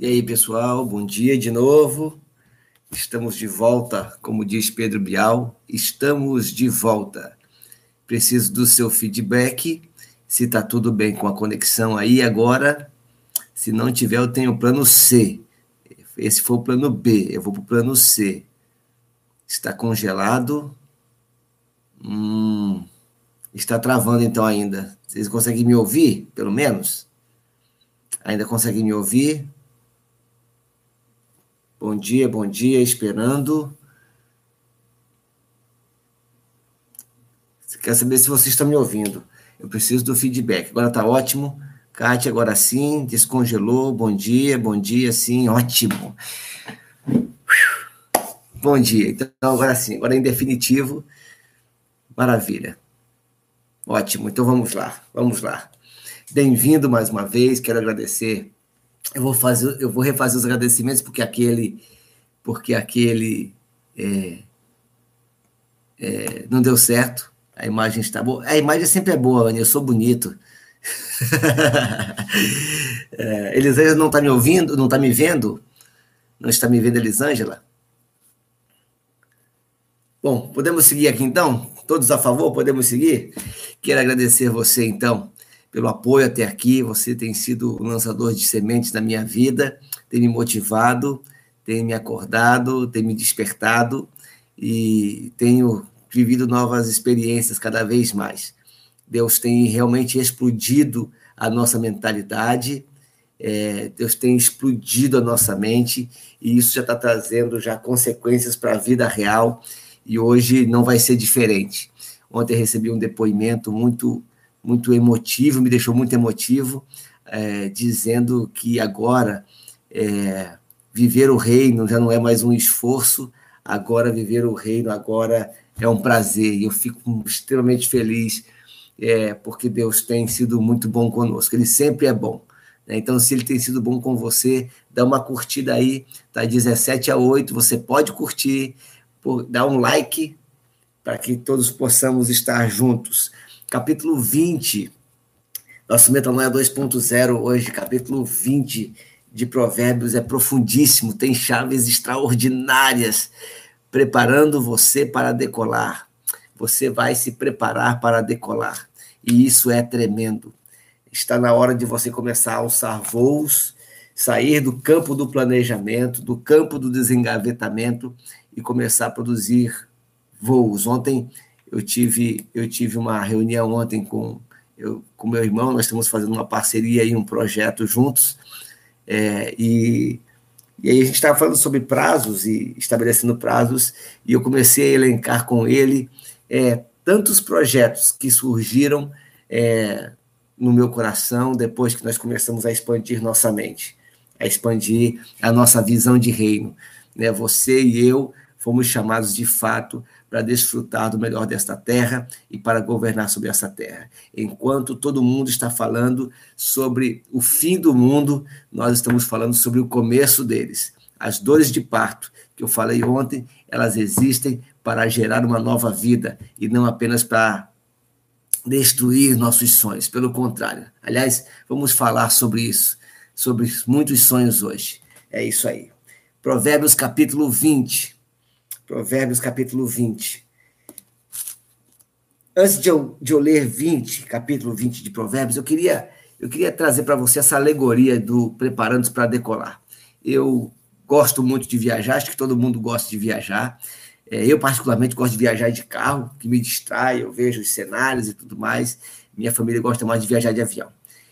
E aí, pessoal, bom dia de novo. Estamos de volta, como diz Pedro Bial, estamos de volta. Preciso do seu feedback, se está tudo bem com a conexão aí agora. Se não tiver, eu tenho o plano C. Esse foi o plano B, eu vou para o plano C. Está congelado. Hum, está travando então ainda. Vocês conseguem me ouvir, pelo menos? Ainda conseguem me ouvir? Bom dia, bom dia, esperando. Quer saber se vocês estão me ouvindo? Eu preciso do feedback. Agora está ótimo. Kátia, agora sim, descongelou. Bom dia, bom dia, sim, ótimo. Bom dia. Então, agora sim, agora em definitivo. Maravilha. Ótimo. Então vamos lá, vamos lá. Bem-vindo mais uma vez. Quero agradecer eu vou fazer, eu vou refazer os agradecimentos porque aquele, porque aquele é, é, não deu certo. A imagem está boa. A imagem sempre é boa, Anny, eu sou bonito. é, Elisângela não está me ouvindo, não está me vendo? Não está me vendo, Elisângela? Bom, podemos seguir aqui então? Todos a favor? Podemos seguir? Quero agradecer você então pelo apoio até aqui. Você tem sido um lançador de sementes na minha vida, tem me motivado, tem me acordado, tem me despertado e tenho vivido novas experiências cada vez mais. Deus tem realmente explodido a nossa mentalidade, é, Deus tem explodido a nossa mente e isso já está trazendo já consequências para a vida real e hoje não vai ser diferente. Ontem recebi um depoimento muito muito emotivo, me deixou muito emotivo, é, dizendo que agora é, viver o reino já não é mais um esforço, agora viver o reino agora é um prazer. E eu fico extremamente feliz é, porque Deus tem sido muito bom conosco. Ele sempre é bom. Né? Então, se ele tem sido bom com você, dá uma curtida aí, tá 17 a 8, você pode curtir, dá um like para que todos possamos estar juntos capítulo 20. Nosso Metanoia 2.0 hoje, capítulo 20 de Provérbios, é profundíssimo, tem chaves extraordinárias, preparando você para decolar. Você vai se preparar para decolar. E isso é tremendo. Está na hora de você começar a alçar voos, sair do campo do planejamento, do campo do desengavetamento e começar a produzir voos. Ontem eu tive, eu tive uma reunião ontem com, eu, com meu irmão, nós estamos fazendo uma parceria e um projeto juntos, é, e, e aí a gente estava falando sobre prazos e estabelecendo prazos, e eu comecei a elencar com ele é, tantos projetos que surgiram é, no meu coração depois que nós começamos a expandir nossa mente, a expandir a nossa visão de reino. Né? Você e eu fomos chamados de fato para desfrutar do melhor desta terra e para governar sobre essa terra. Enquanto todo mundo está falando sobre o fim do mundo, nós estamos falando sobre o começo deles. As dores de parto que eu falei ontem, elas existem para gerar uma nova vida e não apenas para destruir nossos sonhos. Pelo contrário. Aliás, vamos falar sobre isso, sobre muitos sonhos hoje. É isso aí. Provérbios capítulo 20. Provérbios capítulo 20. Antes de eu, de eu ler 20, capítulo 20 de Provérbios, eu queria, eu queria trazer para você essa alegoria do preparando-se para decolar. Eu gosto muito de viajar, acho que todo mundo gosta de viajar. É, eu, particularmente, gosto de viajar de carro, que me distrai, eu vejo os cenários e tudo mais. Minha família gosta mais de viajar de avião.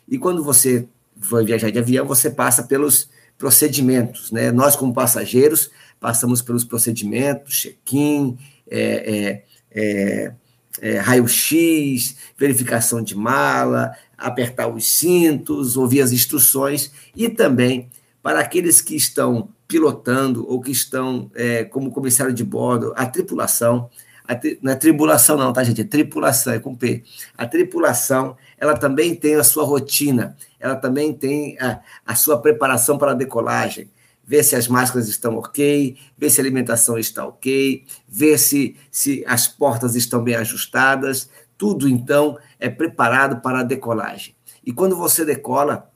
E quando você vai viajar de avião, você passa pelos procedimentos, né? Nós, como passageiros, passamos pelos procedimentos, check-in, é, é, é, é, raio-x, verificação de mala, apertar os cintos, ouvir as instruções. E também para aqueles que estão pilotando ou que estão é, como comissário de bordo, a tripulação, a tri, não é tribulação não, tá gente, é tripulação, é com P. A tripulação, ela também tem a sua rotina, ela também tem a, a sua preparação para a decolagem, ver se as máscaras estão ok, ver se a alimentação está ok, ver se, se as portas estão bem ajustadas. Tudo, então, é preparado para a decolagem. E quando você decola,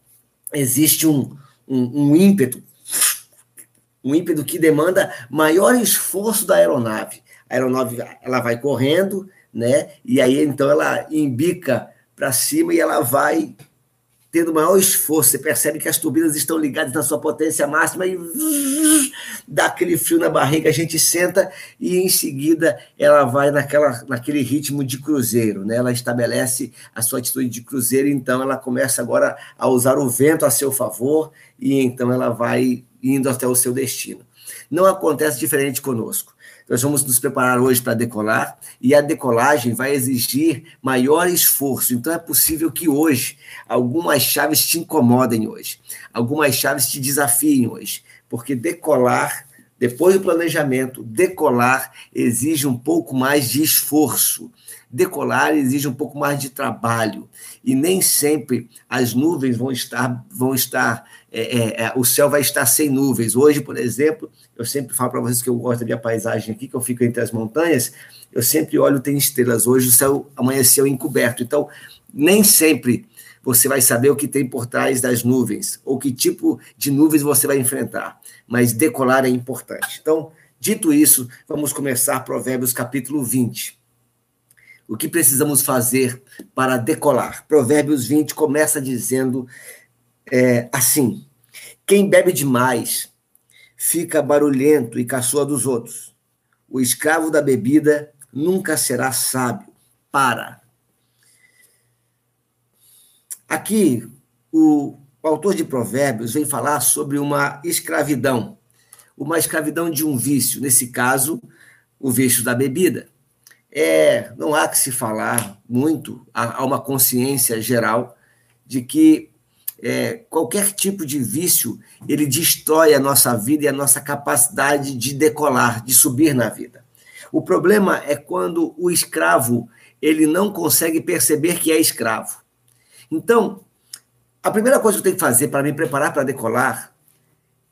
existe um, um, um ímpeto, um ímpeto que demanda maior esforço da aeronave. A aeronave ela vai correndo, né? E aí então ela embica para cima e ela vai tendo maior esforço. Você percebe que as turbinas estão ligadas na sua potência máxima e dá aquele frio na barriga, a gente senta e em seguida ela vai naquela, naquele ritmo de cruzeiro, né? Ela estabelece a sua atitude de cruzeiro, então ela começa agora a usar o vento a seu favor e então ela vai indo até o seu destino. Não acontece diferente conosco. Nós vamos nos preparar hoje para decolar e a decolagem vai exigir maior esforço. Então é possível que hoje algumas chaves te incomodem hoje, algumas chaves te desafiem hoje, porque decolar, depois do planejamento, decolar exige um pouco mais de esforço. Decolar exige um pouco mais de trabalho e nem sempre as nuvens vão estar vão estar é, é, é, o céu vai estar sem nuvens. Hoje, por exemplo, eu sempre falo para vocês que eu gosto da minha paisagem aqui, que eu fico entre as montanhas, eu sempre olho, tem estrelas. Hoje o céu amanheceu encoberto. Então, nem sempre você vai saber o que tem por trás das nuvens, ou que tipo de nuvens você vai enfrentar. Mas decolar é importante. Então, dito isso, vamos começar Provérbios capítulo 20. O que precisamos fazer para decolar? Provérbios 20 começa dizendo é, assim: quem bebe demais fica barulhento e caçoa dos outros. O escravo da bebida nunca será sábio. Para. Aqui, o, autor de Provérbios vem falar sobre uma escravidão, uma escravidão de um vício, nesse caso, o vício da bebida. É, não há que se falar muito, há uma consciência geral de que é, qualquer tipo de vício, ele destrói a nossa vida e a nossa capacidade de decolar, de subir na vida. O problema é quando o escravo ele não consegue perceber que é escravo. Então, a primeira coisa que eu tenho que fazer para me preparar para decolar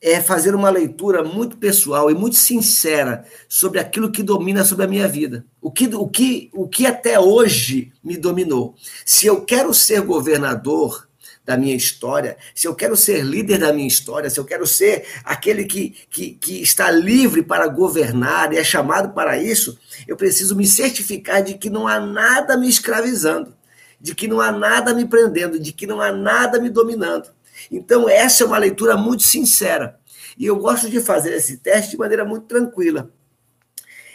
é fazer uma leitura muito pessoal e muito sincera sobre aquilo que domina sobre a minha vida. O que, o que, o que até hoje me dominou. Se eu quero ser governador, da minha história, se eu quero ser líder da minha história, se eu quero ser aquele que, que, que está livre para governar e é chamado para isso, eu preciso me certificar de que não há nada me escravizando, de que não há nada me prendendo, de que não há nada me dominando. Então, essa é uma leitura muito sincera. E eu gosto de fazer esse teste de maneira muito tranquila.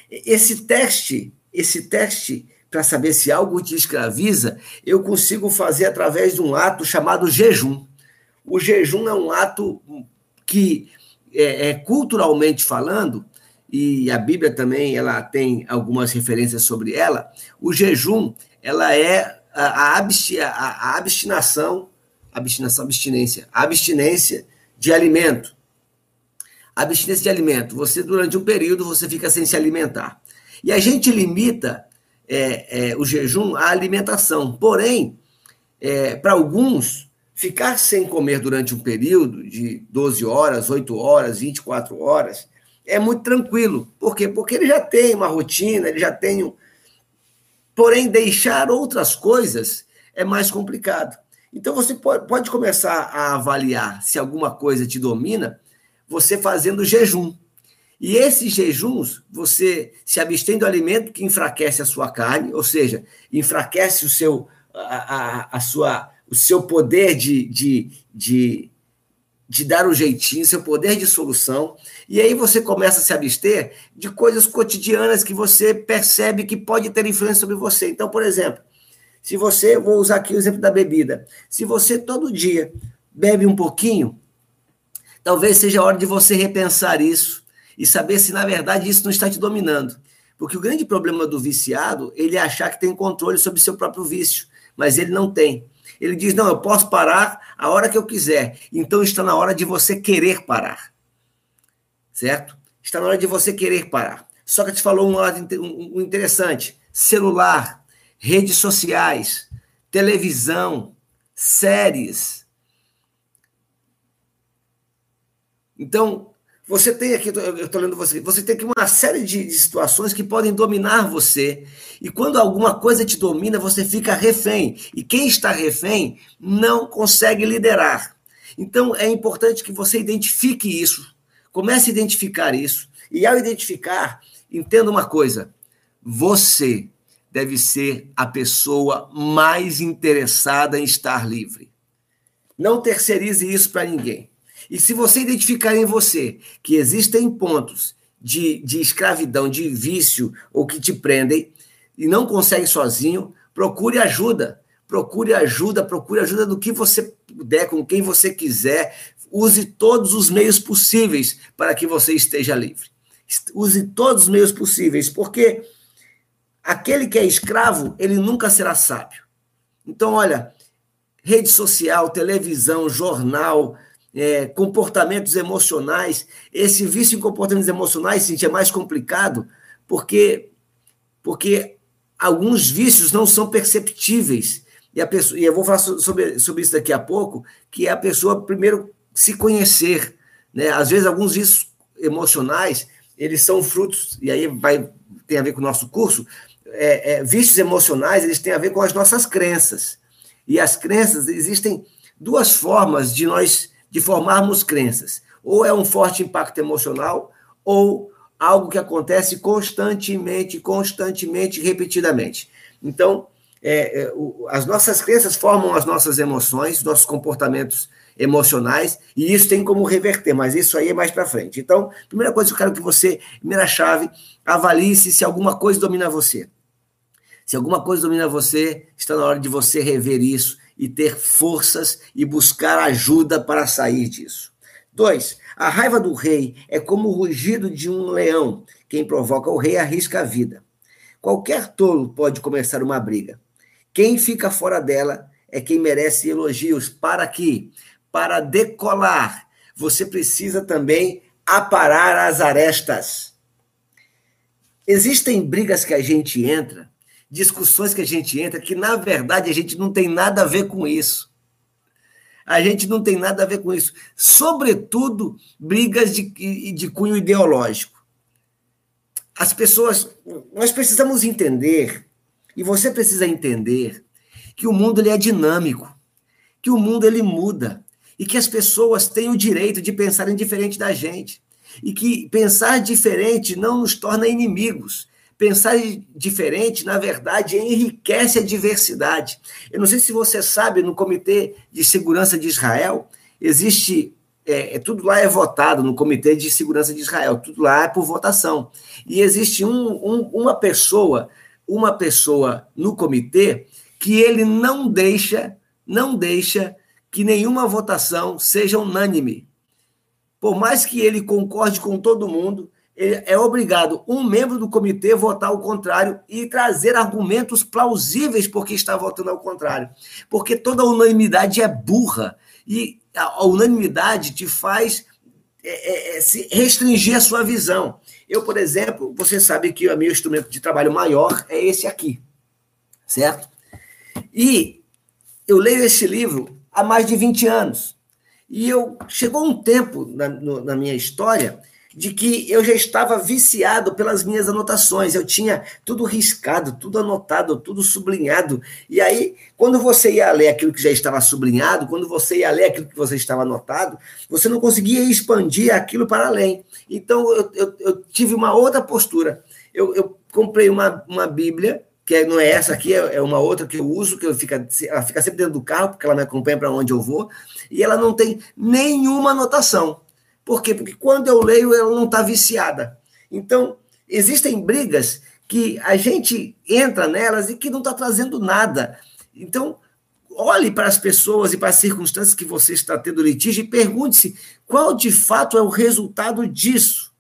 Esse teste, esse teste para saber se algo te escraviza, eu consigo fazer através de um ato chamado jejum. O jejum é um ato que, é, é, culturalmente falando, e a Bíblia também ela tem algumas referências sobre ela, o jejum ela é a, a, absti, a, a abstinação, abstinação, abstinência, abstinência de alimento. Abstinência de alimento. Você, durante um período, você fica sem se alimentar. E a gente limita é, é, o jejum à alimentação. Porém, é, para alguns, ficar sem comer durante um período de 12 horas, 8 horas, 24 horas, é muito tranquilo. Por quê? Porque ele já tem uma rotina, ele já tem um. Porém, deixar outras coisas é mais complicado. Então, você pode começar a avaliar se alguma coisa te domina, você fazendo jejum. E esses jejuns, você se abstém do alimento que enfraquece a sua carne, ou seja, enfraquece o seu, a, a, a sua, o seu poder de, de, de, de dar um jeitinho, seu poder de solução. E aí você começa a se abster de coisas cotidianas que você percebe que pode ter influência sobre você. Então, por exemplo, se você, vou usar aqui o exemplo da bebida, se você todo dia bebe um pouquinho, talvez seja a hora de você repensar isso e saber se, na verdade, isso não está te dominando. Porque o grande problema do viciado, ele é achar que tem controle sobre seu próprio vício, mas ele não tem. Ele diz: não, eu posso parar a hora que eu quiser. Então está na hora de você querer parar. Certo? Está na hora de você querer parar. Só que te falou um lado interessante: celular, redes sociais, televisão, séries. Então, você tem aqui, eu estou lendo você, você tem aqui uma série de, de, situações que podem dominar você. E quando alguma coisa te domina, você fica refém. E quem está refém não consegue liderar. Então, é importante que você identifique isso, comece a identificar isso, e ao identificar, entenda uma coisa: você deve ser a pessoa mais interessada em estar livre. Não terceirize isso para ninguém. E se você identificar em você que existem pontos de, de escravidão, de vício, ou que te prendem, e não consegue sozinho, procure ajuda. Procure ajuda, procure ajuda do que você puder, com quem você quiser. Use todos os meios possíveis para que você esteja livre. Use todos os meios possíveis, porque aquele que é escravo, ele nunca será sábio. Então, olha, rede social, televisão, jornal, é, comportamentos emocionais. Esse vício em comportamentos emocionais, gente, é mais complicado, porque, porque alguns vícios não são perceptíveis. E, a pessoa, e eu vou falar sobre, sobre isso daqui a pouco, que é a pessoa primeiro se conhecer. Né? Às vezes, alguns vícios emocionais, eles são frutos, e aí vai tem a ver com o nosso curso, é, é, vícios emocionais, eles têm a ver com as nossas crenças. E as crenças, existem duas formas de nós de formarmos crenças. Ou é um forte impacto emocional, ou algo que acontece constantemente, constantemente, repetidamente. Então, é, é, o, as nossas crenças formam as nossas emoções, nossos comportamentos emocionais, e isso tem como reverter, mas isso aí é mais para frente. Então, primeira coisa que eu quero que você, primeira chave, avalie se, se alguma coisa domina você. Se alguma coisa domina você, está na hora de você rever isso e ter forças e buscar ajuda para sair disso. Dois, a raiva do rei é como o rugido de um leão. Quem provoca o rei arrisca a vida. Qualquer tolo pode começar uma briga. Quem fica fora dela é quem merece elogios. Para que? Para decolar, você precisa também aparar as arestas. Existem brigas que a gente entra discussões que a gente entra que, na verdade, a gente não tem nada a ver com isso. A gente não tem nada a ver com isso. Sobretudo, brigas de, de cunho ideológico. As pessoas. Nós precisamos entender, e você precisa entender, que o mundo ele é dinâmico, que o mundo ele muda, e que as pessoas têm o direito de pensarem diferente da gente. E que pensar diferente não nos torna inimigos, Pensar diferente, na verdade, enriquece a diversidade. Eu não sei se você sabe, no Comitê de Segurança de Israel, existe. É, é, tudo lá é votado no Comitê de Segurança de Israel, tudo lá é por votação. E existe um, um, uma pessoa, uma pessoa no comitê que ele não deixa, não deixa que nenhuma votação seja unânime. Por mais que ele concorde com todo mundo, é obrigado um membro do comitê votar ao contrário e trazer argumentos plausíveis porque está votando ao contrário. Porque toda unanimidade é burra e a unanimidade te faz é, é, é restringir a sua visão. Eu, por exemplo, você sabe que o meu instrumento de trabalho maior é esse aqui, certo? E eu leio esse livro há mais de 20 anos. E eu chegou um tempo na, no, na minha história de que eu já estava viciado pelas minhas anotações. Eu tinha tudo riscado, tudo anotado, tudo sublinhado. E aí, quando você ia ler aquilo que já estava sublinhado, quando você ia ler aquilo que você estava anotado, você não conseguia expandir aquilo para além. Então, eu, eu, eu tive uma outra postura. Eu, eu, comprei uma, uma Bíblia, que não é essa aqui, é, é uma outra que eu uso, que eu fica, ela fica sempre dentro do carro, porque ela me acompanha para onde eu vou, e ela não tem nenhuma anotação. Por quê? Porque quando eu leio, ela não está viciada. Então, existem brigas que a gente entra nelas e que não está trazendo nada. Então, olhe para as pessoas e para as circunstâncias que você está tendo litígio e pergunte-se qual de fato é o resultado disso.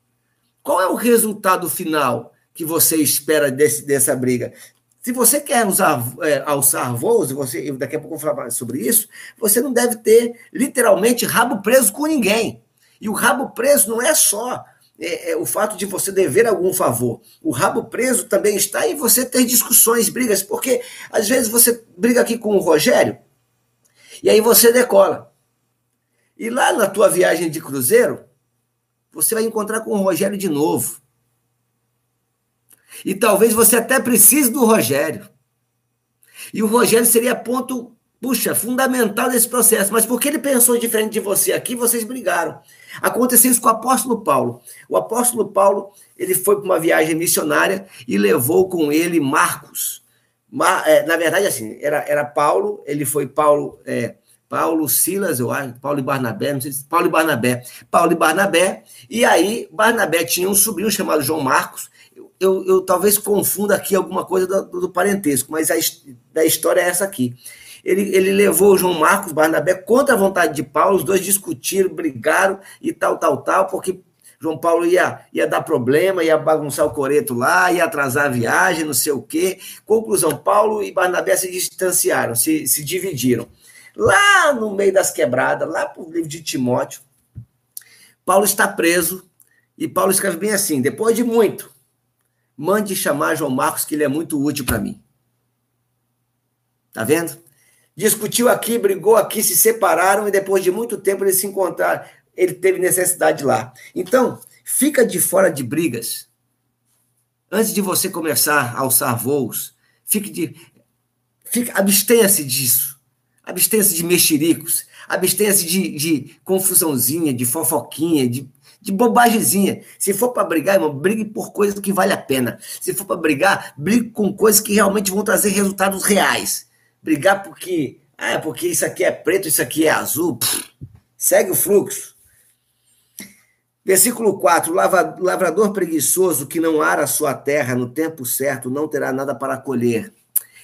Qual é o resultado final que você espera desse, dessa briga? Se você quer usar, é, alçar voos, você, daqui a pouco eu vou falar sobre isso, você não deve ter literalmente rabo preso com ninguém. E o rabo preso não é só é, é, o fato de você dever algum favor. O rabo preso também está em você ter discussões, brigas, porque às vezes você briga aqui com o Rogério e aí você decola. E lá na tua viagem de cruzeiro, você vai encontrar com o Rogério de novo. E talvez você até precise do Rogério. E o Rogério seria ponto puxa, fundamental desse processo, mas porque ele pensou diferente de você aqui, vocês brigaram. Aconteceu isso com o apóstolo Paulo. O apóstolo Paulo, ele foi para uma viagem missionária e levou com ele Marcos. É, na verdade, assim, era, era Paulo, ele foi Paulo, é, Paulo, Silas, eu acho, Paulo e Barnabé, não sei se Paulo e Barnabé. Paulo e Barnabé, e aí Barnabé tinha um sobrinho chamado João Marcos. Eu, eu, eu talvez confunda aqui alguma coisa do, do parentesco, mas a da história é essa aqui. Ele, ele levou o João Marcos Barnabé contra a vontade de Paulo, os dois discutiram, brigaram e tal, tal, tal, porque João Paulo ia, ia dar problema, ia bagunçar o coreto lá, ia atrasar a viagem, não sei o quê. Conclusão, Paulo e Barnabé se distanciaram, se, se dividiram lá no meio das quebradas, lá para o livro de Timóteo, Paulo está preso e Paulo escreve bem assim: depois de muito, mande chamar João Marcos, que ele é muito útil para mim. Tá vendo? Discutiu aqui, brigou aqui, se separaram e depois de muito tempo eles se encontraram. Ele teve necessidade lá. Então, fica de fora de brigas. Antes de você começar a alçar voos, fique de. Fique, abstenha-se disso. Abstenha-se de mexericos, abstenha-se de, de confusãozinha, de fofoquinha, de, de bobagemzinha. Se for para brigar, irmão, brigue por coisas que vale a pena. Se for para brigar, brigue com coisas que realmente vão trazer resultados reais. Brigar porque, ah, porque isso aqui é preto, isso aqui é azul, pff, segue o fluxo. Versículo 4: Lavrador preguiçoso que não ara sua terra no tempo certo não terá nada para colher.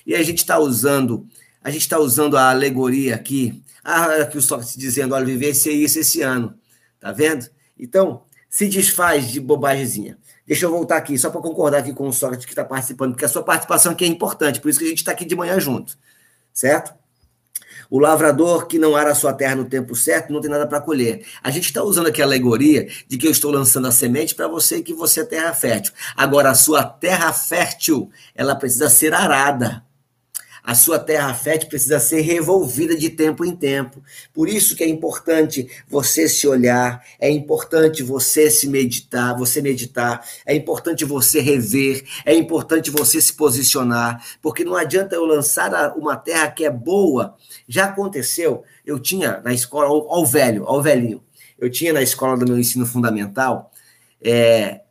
E a gente está usando a gente está usando a alegoria aqui, ah, aqui o Sócrates dizendo, olha, viver ser isso esse ano, tá vendo? Então, se desfaz de bobagemzinha. Deixa eu voltar aqui, só para concordar aqui com o Sócrates que está participando, porque a sua participação aqui é importante, por isso que a gente está aqui de manhã junto, certo? O lavrador que não ara sua terra no tempo certo não tem nada para colher. A gente está usando aqui a alegoria de que eu estou lançando a semente para você e que você é terra fértil. Agora, a sua terra fértil, ela precisa ser arada. A sua terra fértil precisa ser revolvida de tempo em tempo. Por isso que é importante você se olhar, é importante você se meditar, você meditar, é importante você rever, é importante você se posicionar, porque não adianta eu lançar uma terra que é boa. Já aconteceu, eu tinha na escola, ao velho, ao velhinho, eu tinha na escola do meu ensino fundamental, é,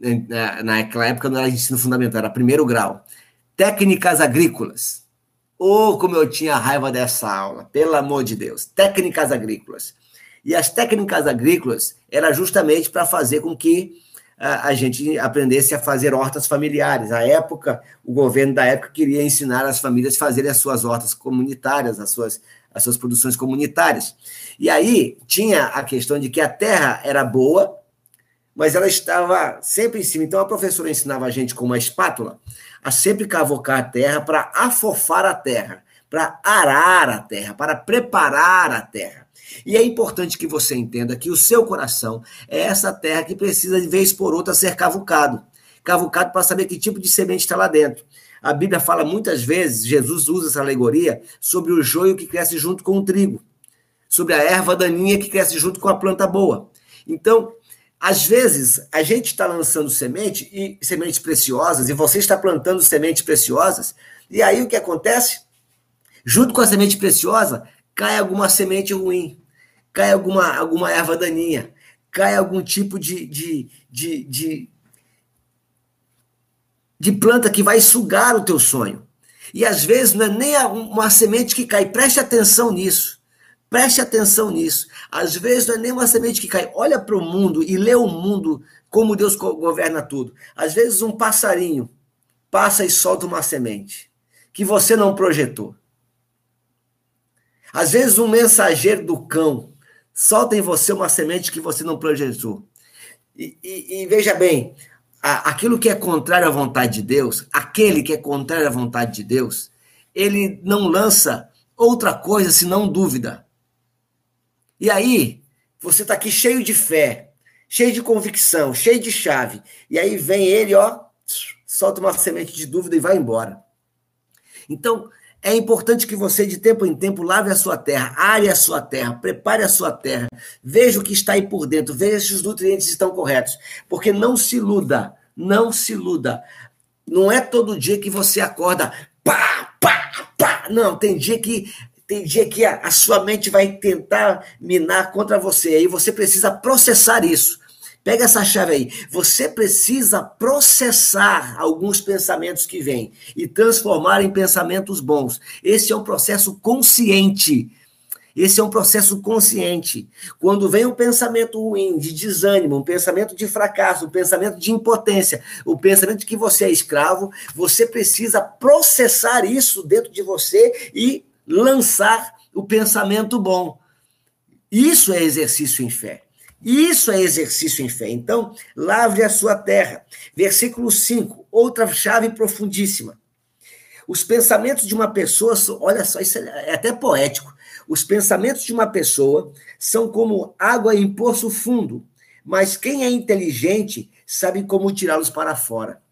na, naquela época não era ensino fundamental, era primeiro grau Técnicas agrícolas. Oh, como eu tinha raiva dessa aula, pelo amor de Deus. Técnicas agrícolas. E as técnicas agrícolas era justamente para fazer com que a, a, gente aprendesse a fazer hortas familiares. A época, o governo da época queria ensinar as famílias a fazerem as suas hortas comunitárias, as suas, as suas produções comunitárias. E aí tinha a questão de que a terra era boa, mas ela estava sempre em cima. Então a professora ensinava a gente com uma espátula a sempre cavocar a terra para afofar a terra, para arar a terra, para preparar a terra. E é importante que você entenda que o seu coração é essa terra que precisa, de vez por outra, ser cavucado. Cavucado para saber que tipo de semente está lá dentro. A Bíblia fala muitas vezes, Jesus usa essa alegoria, sobre o joio que cresce junto com o trigo, sobre a erva daninha que cresce junto com a planta boa. Então, às vezes, a gente está lançando semente e sementes preciosas, e você está plantando sementes preciosas, e aí o que acontece? Junto com a semente preciosa, cai alguma semente ruim, cai alguma, alguma erva daninha, cai algum tipo de, de, de, de, de planta que vai sugar o teu sonho. E às vezes não é nem uma semente que cai, preste atenção nisso. Preste atenção nisso. Às vezes não é nem uma semente que cai. Olha para o mundo e lê o mundo como Deus governa tudo. Às vezes um passarinho passa e solta uma semente que você não projetou. Às vezes um mensageiro do cão solta em você uma semente que você não projetou. E, e, e veja bem, aquilo que é contrário à vontade de Deus, aquele que é contrário à vontade de Deus, ele não lança outra coisa senão dúvida. E aí, você está aqui cheio de fé, cheio de convicção, cheio de chave. E aí vem ele, ó, solta uma semente de dúvida e vai embora. Então, é importante que você, de tempo em tempo, lave a sua terra, are a sua terra, prepare a sua terra, veja o que está aí por dentro, veja se os nutrientes estão corretos. Porque não se iluda, não se iluda. Não é todo dia que você acorda, pá, pá, pá. Não, tem dia que tem dia que a, a sua mente vai tentar minar contra você. Aí você precisa processar isso. Pega essa chave aí. Você precisa processar alguns pensamentos que vêm e transformar em pensamentos bons. Esse é um processo consciente. Esse é um processo consciente. Quando vem um pensamento ruim, de desânimo, um pensamento de fracasso, um pensamento de impotência, o pensamento de que você é escravo, você precisa processar isso dentro de você e lançar o pensamento bom. Isso é exercício em fé. Isso é exercício em fé. Então, lavre a sua terra. Versículo 5, outra chave profundíssima. Os pensamentos de uma pessoa, olha só, isso é até poético. Os pensamentos de uma pessoa são como água em poço fundo, mas quem é inteligente sabe como tirá-los para fora.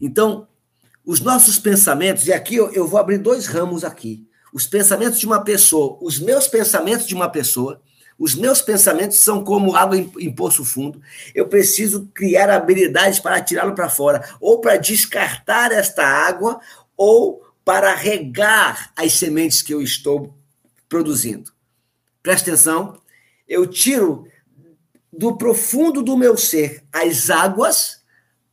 Então, os nossos pensamentos, e aqui eu, eu vou abrir dois ramos aqui. Os pensamentos de uma pessoa, os meus pensamentos de uma pessoa, os meus pensamentos são como água em, em poço fundo. Eu preciso criar habilidades para tirá-lo para fora, ou para descartar esta água, ou para regar as sementes que eu estou produzindo. Presta atenção, eu tiro do profundo do meu ser as águas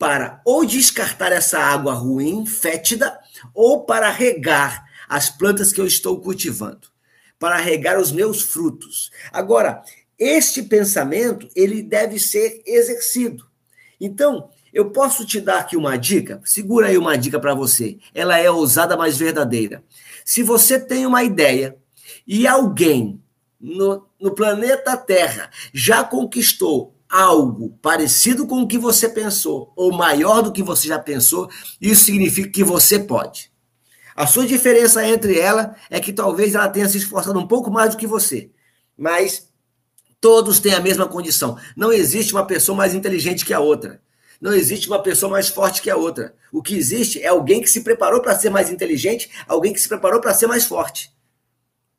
para ou descartar essa água ruim, fétida, ou para regar as plantas que eu estou cultivando, para regar os meus frutos. Agora, este pensamento, ele deve ser exercido. Então, eu posso te dar aqui uma dica? Segura aí uma dica para você. Ela é ousada, mas verdadeira. Se você tem uma ideia e alguém no, no planeta Terra já conquistou algo parecido com o que você pensou, ou maior do que você já pensou, isso significa que você pode. A sua diferença entre ela é que talvez ela tenha se esforçado um pouco mais do que você, mas todos têm a mesma condição. Não existe uma pessoa mais inteligente que a outra. Não existe uma pessoa mais forte que a outra. O que existe é alguém que se preparou para ser mais inteligente, alguém que se preparou para ser mais forte.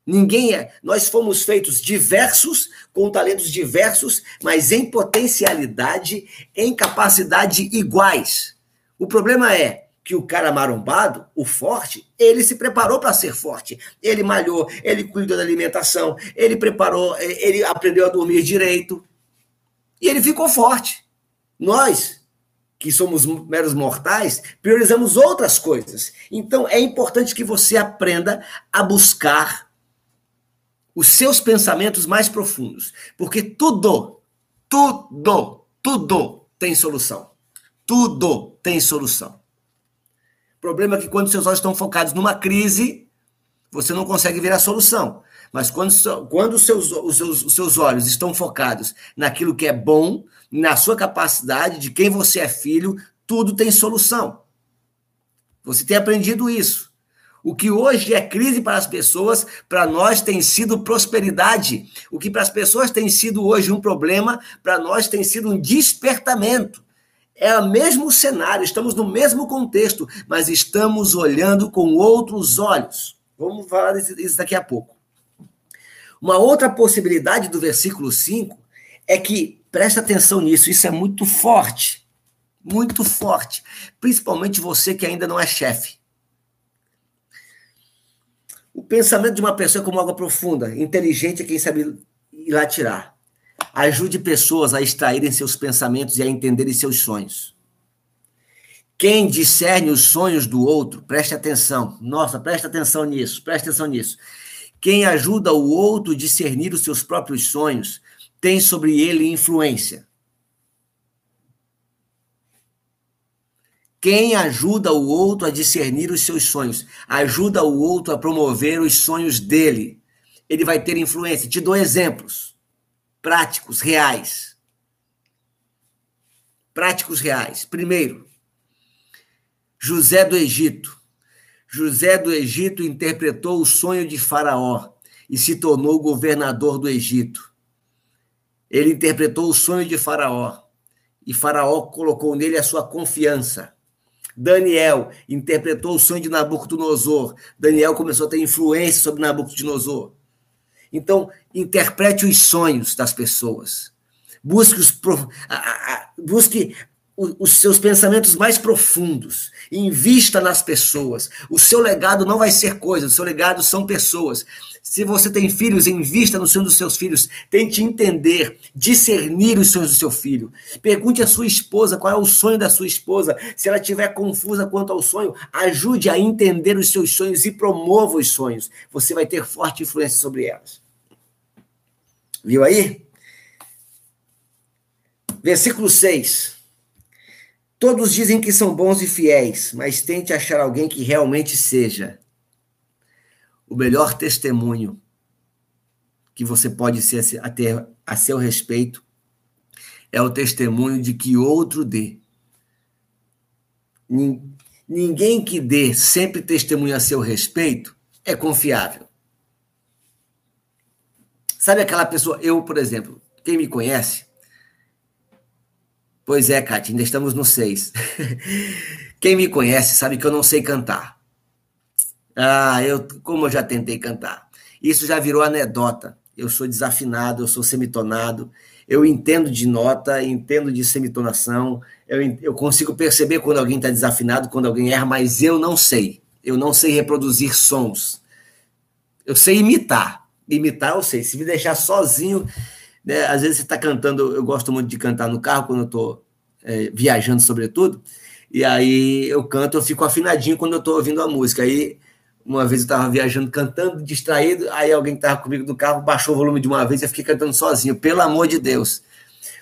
Ninguém é. Nós fomos feitos diversos, com talentos diversos, mas em potencialidade, em capacidade iguais. O problema é que o cara marombado, o forte, ele se preparou para ser forte. Ele malhou, ele cuidou da alimentação, ele preparou, ele aprendeu a dormir direito. E ele ficou forte. Nós, que somos meros mortais, priorizamos outras coisas. Então é importante que você aprenda a buscar os seus pensamentos mais profundos. Porque tudo, tudo, tudo tem solução. Tudo tem solução. O problema é que quando seus olhos estão focados numa crise, você não consegue ver a solução. Mas quando, quando os, seus, os, seus, os seus olhos estão focados naquilo que é bom, na sua capacidade, de quem você é filho, tudo tem solução. Você tem aprendido isso. O que hoje é crise para as pessoas, para nós tem sido prosperidade. O que para as pessoas tem sido hoje um problema, para nós tem sido um despertamento. É o mesmo cenário, estamos no mesmo contexto, mas estamos olhando com outros olhos. Vamos falar disso daqui a pouco. Uma outra possibilidade do versículo 5 é que, presta atenção nisso, isso é muito forte. Muito forte. Principalmente você que ainda não é chefe. Pensamento de uma pessoa é como água profunda. Inteligente é quem sabe ir lá tirar. Ajude pessoas a extraírem seus pensamentos e a entenderem seus sonhos. Quem discerne os sonhos do outro, preste atenção. Nossa, preste atenção nisso, preste atenção nisso. Quem ajuda o outro a discernir os seus próprios sonhos, tem sobre ele influência. Quem ajuda o outro a discernir os seus sonhos, ajuda o outro a promover os sonhos dele, ele vai ter influência. Te dou exemplos práticos, reais. Práticos reais. Primeiro, José do Egito. José do Egito interpretou o sonho de Faraó e se tornou governador do Egito. Ele interpretou o sonho de Faraó e Faraó colocou nele a sua confiança. Daniel interpretou o sonho de Nabucodonosor. Daniel começou a ter influência sobre Nabucodonosor. Então, interprete os sonhos das pessoas. Busque, os, busque os seus pensamentos mais profundos, invista nas pessoas. O seu legado não vai ser coisa, o seu legado são pessoas. Se você tem filhos, invista no sonho dos seus filhos. Tente entender, discernir os sonhos do seu filho. Pergunte à sua esposa qual é o sonho da sua esposa. Se ela estiver confusa quanto ao sonho, ajude a entender os seus sonhos e promova os sonhos. Você vai ter forte influência sobre elas. Viu aí? Versículo 6. Todos dizem que são bons e fiéis, mas tente achar alguém que realmente seja. O melhor testemunho que você pode ser a, ter a seu respeito é o testemunho de que outro dê. Ninguém que dê sempre testemunho a seu respeito é confiável. Sabe aquela pessoa, eu, por exemplo, quem me conhece, Pois é, Kátia, ainda estamos no seis. Quem me conhece sabe que eu não sei cantar. Ah, eu, como eu já tentei cantar. Isso já virou anedota. Eu sou desafinado, eu sou semitonado, eu entendo de nota, entendo de semitonação, eu, eu consigo perceber quando alguém está desafinado, quando alguém erra, mas eu não sei. Eu não sei reproduzir sons. Eu sei imitar. Imitar eu sei. Se me deixar sozinho, né? Às vezes você está cantando, eu gosto muito de cantar no carro quando eu estou é, viajando, sobretudo, e aí eu canto, eu fico afinadinho quando eu estou ouvindo a música. Aí uma vez eu estava viajando, cantando, distraído, aí alguém que estava comigo no carro baixou o volume de uma vez e eu fiquei cantando sozinho. Pelo amor de Deus.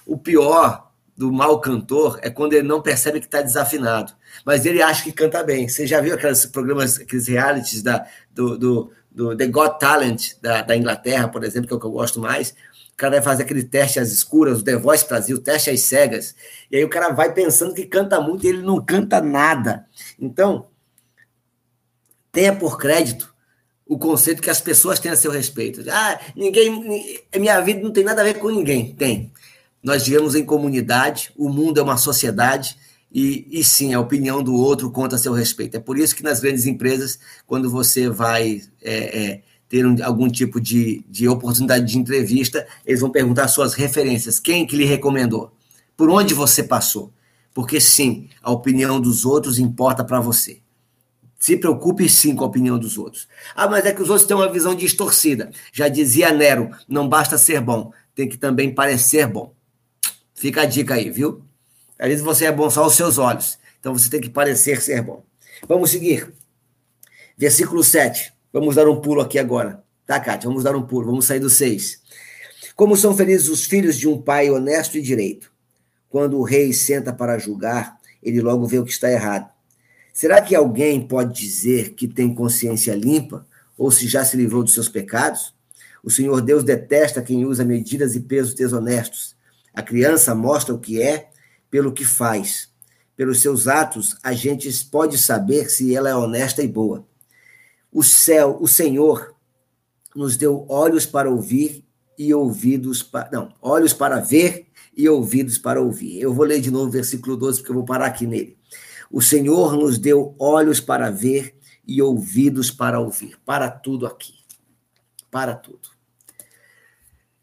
O pior do mau cantor é quando ele não percebe que está desafinado, mas ele acha que canta bem. Você já viu aqueles programas, aqueles realities da, do, do, do The Got Talent da, da Inglaterra, por exemplo, que é o que eu gosto mais? O cara vai fazer aquele teste às escuras, o The Voice Brasil, teste às cegas, e aí o cara vai pensando que canta muito e ele não canta nada. Então, tenha por crédito o conceito que as pessoas têm a seu respeito. Ah, ninguém, minha vida não tem nada a ver com ninguém. Tem. Nós vivemos em comunidade, o mundo é uma sociedade, e, e sim, a opinião do outro conta a seu respeito. É por isso que nas grandes empresas, quando você vai é, é, ter um, algum tipo de, de oportunidade de entrevista, eles vão perguntar suas referências. Quem que lhe recomendou? Por onde você passou? Porque sim, a opinião dos outros importa para você. Se preocupe sim com a opinião dos outros. Ah, mas é que os outros têm uma visão distorcida. Já dizia Nero, não basta ser bom, tem que também parecer bom. Fica a dica aí, viu? Às vezes você é bom só aos seus olhos. Então você tem que parecer ser bom. Vamos seguir. Versículo 7. Vamos dar um pulo aqui agora. Tá, Kátia? Vamos dar um pulo. Vamos sair do seis. Como são felizes os filhos de um pai honesto e direito. Quando o rei senta para julgar, ele logo vê o que está errado. Será que alguém pode dizer que tem consciência limpa ou se já se livrou dos seus pecados? O Senhor Deus detesta quem usa medidas e pesos desonestos. A criança mostra o que é pelo que faz. Pelos seus atos, a gente pode saber se ela é honesta e boa. O céu, o Senhor, nos deu olhos para ouvir e ouvidos para. Não, olhos para ver e ouvidos para ouvir. Eu vou ler de novo o versículo 12, porque eu vou parar aqui nele. O Senhor nos deu olhos para ver e ouvidos para ouvir. Para tudo aqui. Para tudo.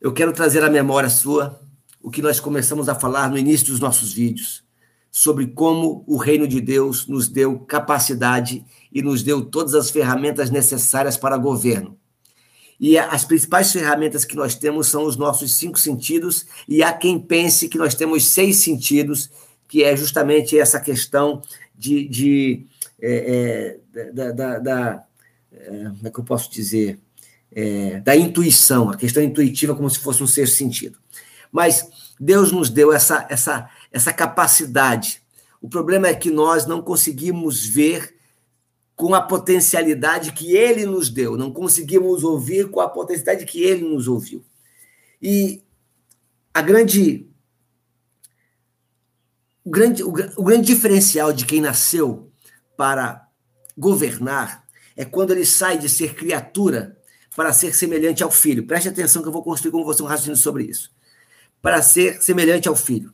Eu quero trazer à memória sua o que nós começamos a falar no início dos nossos vídeos sobre como o reino de Deus nos deu capacidade e nos deu todas as ferramentas necessárias para governo. E as principais ferramentas que nós temos são os nossos cinco sentidos, e há quem pense que nós temos seis sentidos, que é justamente essa questão de. de é, é, da, da, da é, como é que eu posso dizer? É, da intuição, a questão intuitiva, como se fosse um sexto sentido. Mas Deus nos deu essa, essa, essa capacidade. O problema é que nós não conseguimos ver com a potencialidade que ele nos deu, não conseguimos ouvir com a potencialidade que ele nos ouviu. E a grande o grande, o, o grande diferencial de quem nasceu para governar é quando ele sai de ser criatura para ser semelhante ao filho. Preste atenção que eu vou construir com você um raciocínio sobre isso. Para ser semelhante ao filho.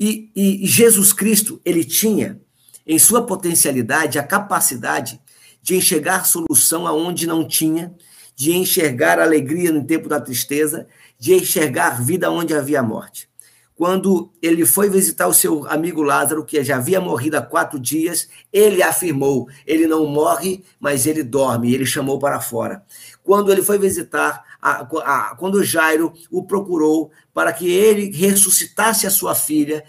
E, e Jesus Cristo, ele tinha em sua potencialidade a capacidade de enxergar solução aonde não tinha, de enxergar alegria no tempo da tristeza, de enxergar vida onde havia morte. quando ele foi visitar o seu amigo Lázaro, que já havia morrido há quatro dias, ele afirmou: ele não morre, mas ele dorme. Ele chamou para fora. Quando ele foi visitar, a, a, quando Jairo o procurou para que ele ressuscitasse a sua filha,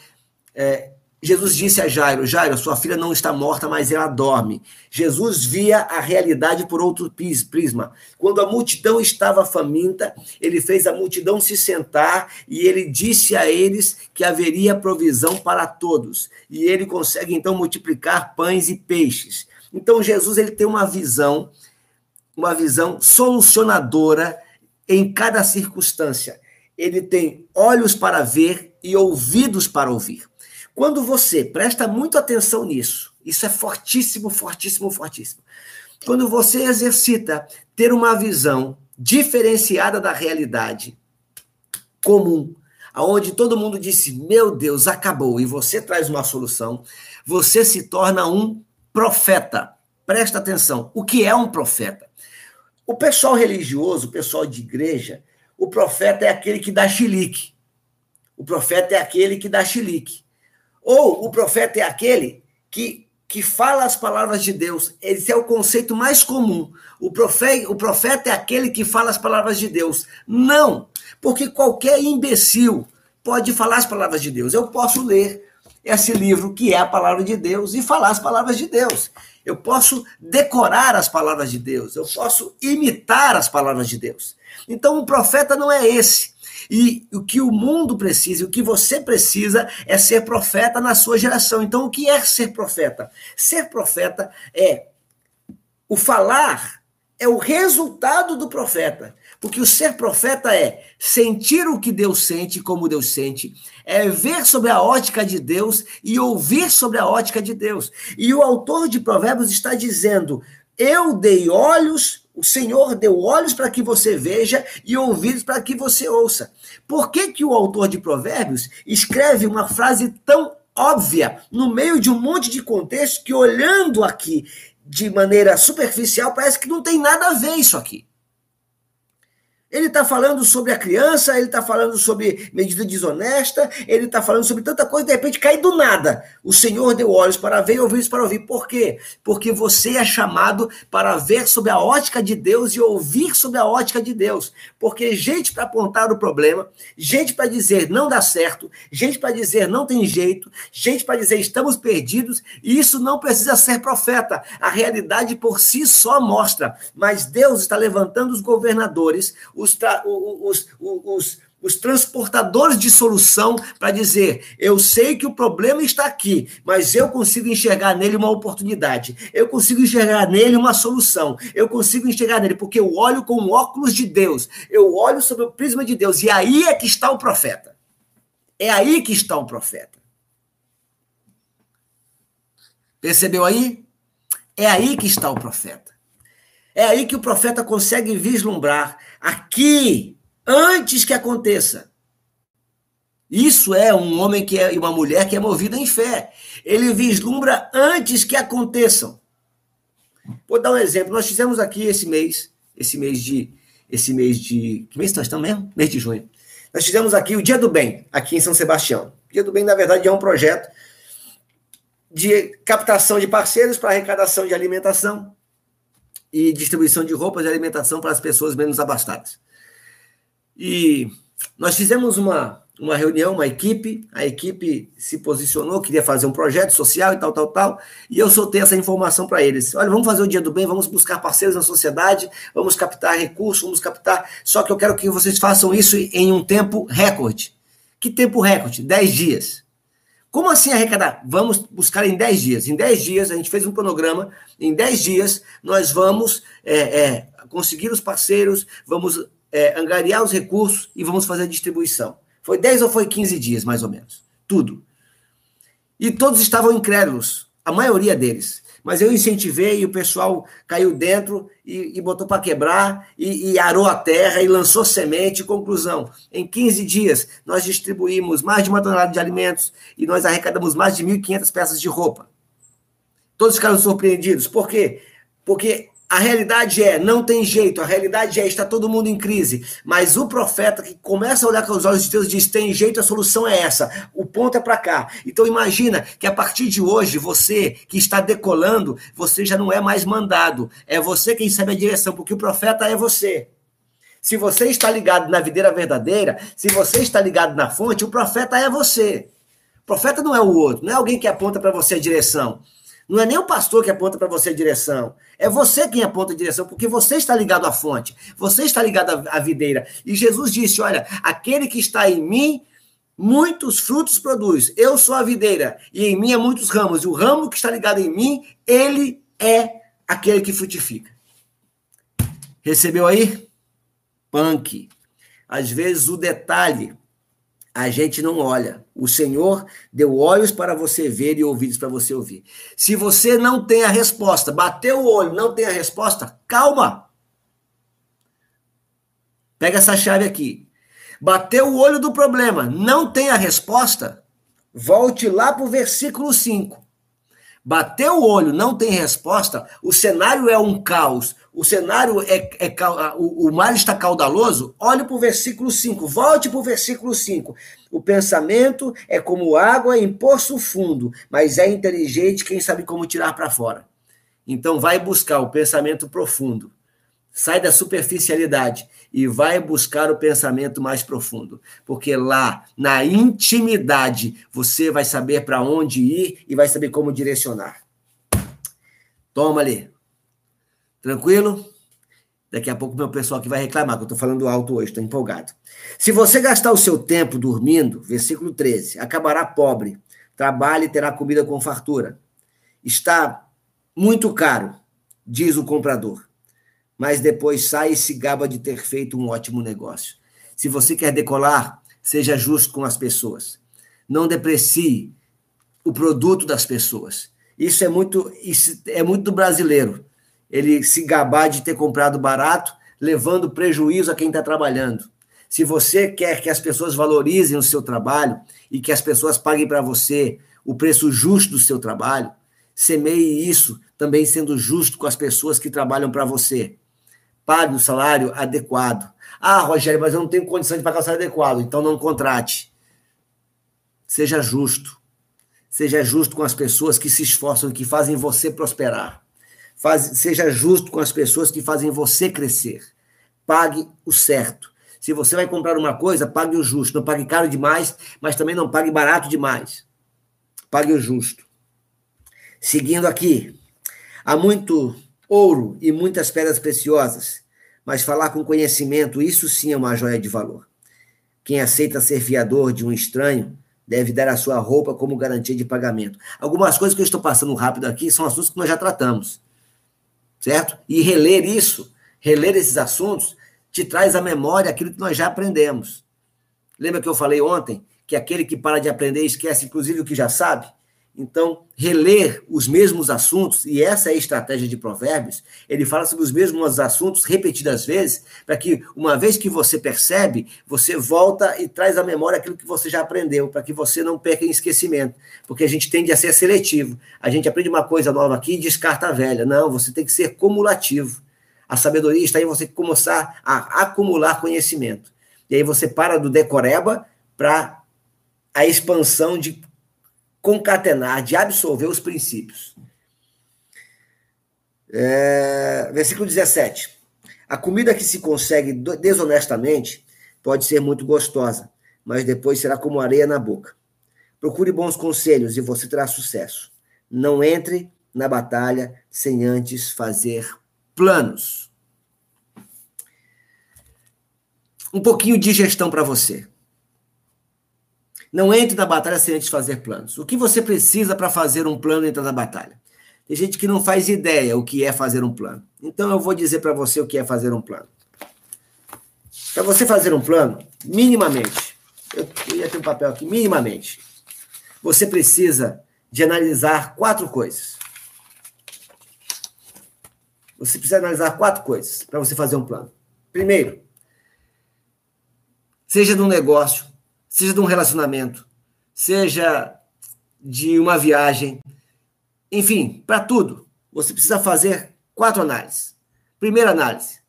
é, Jesus disse a Jairo: Jairo, sua filha não está morta, mas ela dorme. Jesus via a realidade por outro prisma. Quando a multidão estava faminta, ele fez a multidão se sentar e ele disse a eles que haveria provisão para todos. E ele consegue então multiplicar pães e peixes. Então Jesus ele tem uma visão, uma visão solucionadora em cada circunstância. Ele tem olhos para ver e ouvidos para ouvir. Quando você presta muito atenção nisso, isso é fortíssimo, fortíssimo, fortíssimo. Quando você exercita ter uma visão diferenciada da realidade comum, aonde todo mundo disse: "Meu Deus, acabou", e você traz uma solução, você se torna um profeta. Presta atenção, o que é um profeta? O pessoal religioso, o pessoal de igreja, o profeta é aquele que dá chilique. O profeta é aquele que dá chilique. Ou o profeta é aquele que, que fala as palavras de Deus. Esse é o conceito mais comum. O profeta, o profeta é aquele que fala as palavras de Deus. Não, porque qualquer imbecil pode falar as palavras de Deus. Eu posso ler esse livro que é a palavra de Deus e falar as palavras de Deus. Eu posso decorar as palavras de Deus, eu posso imitar as palavras de Deus. Então, o profeta não é esse. E o que o mundo precisa, o que você precisa é ser profeta na sua geração. Então, o que é ser profeta? Ser profeta é o falar é o resultado do profeta. Porque o ser profeta é sentir o que Deus sente, como Deus sente, é ver sobre a ótica de Deus e ouvir sobre a ótica de Deus. E o autor de Provérbios está dizendo: Eu dei olhos o Senhor deu olhos para que você veja e ouvidos para que você ouça. Por que, que o autor de Provérbios escreve uma frase tão óbvia no meio de um monte de contexto que, olhando aqui de maneira superficial, parece que não tem nada a ver isso aqui? Ele está falando sobre a criança, ele está falando sobre medida desonesta, ele está falando sobre tanta coisa, de repente cai do nada. O Senhor deu olhos para ver e ouvidos para ouvir. Por quê? Porque você é chamado para ver sobre a ótica de Deus e ouvir sobre a ótica de Deus. Porque gente para apontar o problema, gente para dizer não dá certo, gente para dizer não tem jeito, gente para dizer estamos perdidos, e isso não precisa ser profeta. A realidade por si só mostra. Mas Deus está levantando os governadores, os, os, os, os transportadores de solução para dizer: eu sei que o problema está aqui, mas eu consigo enxergar nele uma oportunidade, eu consigo enxergar nele uma solução, eu consigo enxergar nele, porque eu olho com óculos de Deus, eu olho sobre o prisma de Deus, e aí é que está o profeta. É aí que está o profeta. Percebeu aí? É aí que está o profeta. É aí que o profeta consegue vislumbrar aqui, antes que aconteça. Isso é um homem que é, e uma mulher que é movida em fé. Ele vislumbra antes que aconteçam. Vou dar um exemplo. Nós fizemos aqui esse mês, esse mês de. Esse mês de. Que mês nós estamos mesmo? Mês de junho. Nós fizemos aqui o Dia do Bem, aqui em São Sebastião. O Dia do Bem, na verdade, é um projeto de captação de parceiros para arrecadação de alimentação e distribuição de roupas e alimentação para as pessoas menos abastadas. E nós fizemos uma, uma reunião, uma equipe, a equipe se posicionou, queria fazer um projeto social e tal, tal, tal, e eu soltei essa informação para eles. Olha, vamos fazer o dia do bem, vamos buscar parceiros na sociedade, vamos captar recursos, vamos captar. Só que eu quero que vocês façam isso em um tempo recorde. Que tempo recorde? Dez dias. Como assim arrecadar? Vamos buscar em 10 dias. Em 10 dias, a gente fez um cronograma. Em 10 dias, nós vamos é, é, conseguir os parceiros, vamos é, angariar os recursos e vamos fazer a distribuição. Foi 10 ou foi 15 dias, mais ou menos. Tudo. E todos estavam incrédulos, a maioria deles. Mas eu incentivei e o pessoal caiu dentro e, e botou para quebrar e, e, arou a terra e lançou semente. Conclusão: em 15 dias, nós distribuímos mais de uma tonelada de alimentos e nós arrecadamos mais de 1.500 peças de roupa. Todos ficaram surpreendidos. Por quê? Porque A realidade é, não tem jeito, a realidade é, está todo mundo em crise. Mas o profeta que começa a olhar com os olhos de Deus diz: tem jeito, a solução é essa. O ponto é para cá. Então imagina que a partir de hoje, você que está decolando, você já não é mais mandado. É você quem sabe a direção, porque o profeta é você. Se você está ligado na videira verdadeira, se você está ligado na fonte, o profeta é você. O profeta não é o outro, não é alguém que aponta para você a direção. Não é nem o pastor que aponta para você a direção. É você quem aponta a direção, porque você está ligado à fonte. Você está ligado à videira. E Jesus disse: Olha, aquele que está em mim, muitos frutos produz. Eu sou a videira, e em mim há muitos ramos. E o ramo que está ligado em mim, ele é aquele que frutifica. Recebeu aí? Punk. Às vezes o detalhe a gente não olha. O Senhor deu olhos para você ver e ouvidos para você ouvir. Se você não tem a resposta, bateu o olho, não tem a resposta, calma. Pega essa chave aqui. Bateu o olho do problema, não tem a resposta, volte lá para o versículo 5. Bateu o olho, não tem resposta, o cenário é um caos, o cenário é, é o, o mar está caudaloso, olhe para o versículo 5, volte para o versículo 5. O pensamento é como água em poço fundo, mas é inteligente quem sabe como tirar para fora. Então vai buscar o pensamento profundo. Sai da superficialidade e vai buscar o pensamento mais profundo, porque lá, na intimidade, você vai saber para onde ir e vai saber como direcionar. Toma ali. Tranquilo? Daqui a pouco meu pessoal aqui vai reclamar que eu estou falando alto hoje, estou empolgado. Se você gastar o seu tempo dormindo, versículo 13, acabará pobre, trabalhe e terá comida com fartura. Está muito caro, diz o comprador, mas depois sai e se gaba de ter feito um ótimo negócio. Se você quer decolar, seja justo com as pessoas. Não deprecie o produto das pessoas. Isso é muito, isso é muito brasileiro ele se gabar de ter comprado barato, levando prejuízo a quem está trabalhando. Se você quer que as pessoas valorizem o seu trabalho e que as pessoas paguem para você o preço justo do seu trabalho, semeie isso também sendo justo com as pessoas que trabalham para você. Pague o salário adequado. Ah, Rogério, mas eu não tenho condição de pagar o salário adequado, então não contrate. Seja justo. Seja justo com as pessoas que se esforçam, que fazem você prosperar. Faz, seja justo com as pessoas que fazem você crescer. Pague o certo. Se você vai comprar uma coisa, pague o justo. Não pague caro demais, mas também não pague barato demais. Pague o justo. Seguindo aqui, há muito ouro e muitas pedras preciosas, mas falar com conhecimento, isso sim é uma joia de valor. Quem aceita ser fiador de um estranho deve dar a sua roupa como garantia de pagamento. Algumas coisas que eu estou passando rápido aqui são assuntos que nós já tratamos certo? E reler isso, reler esses assuntos, te traz à memória aquilo que nós já aprendemos. Lembra que eu falei ontem que aquele que para de aprender esquece, inclusive, o que já sabe? Então, reler os mesmos assuntos, e essa é a estratégia de Provérbios, ele fala sobre os mesmos assuntos repetidas vezes, para que, uma vez que você percebe, você volta e traz à memória aquilo que você já aprendeu, para que você não perca em esquecimento. Porque a gente tende a ser seletivo. A gente aprende uma coisa nova aqui e descarta a velha. Não, você tem que ser cumulativo. A sabedoria está em você começar a acumular conhecimento. E aí você para do decoreba para a expansão de concatenar, de absorver os princípios. É, versículo 17. A comida que se consegue desonestamente pode ser muito gostosa, mas depois será como areia na boca. Procure bons conselhos e você terá sucesso. Não entre na batalha sem antes fazer planos. Um pouquinho de gestão para você. Não entre na batalha sem antes fazer planos. O que você precisa para fazer um plano entrar na batalha? Tem gente que não faz ideia o que é fazer um plano. Então eu vou dizer para você o que é fazer um plano. Para você fazer um plano, minimamente, eu, eu ia ter um papel aqui, minimamente, você precisa de analisar quatro coisas. Você precisa analisar quatro coisas para você fazer um plano. Primeiro, seja de um negócio, seja de um relacionamento, seja de uma viagem, enfim, para tudo, você precisa fazer quatro análises. Primeira análise.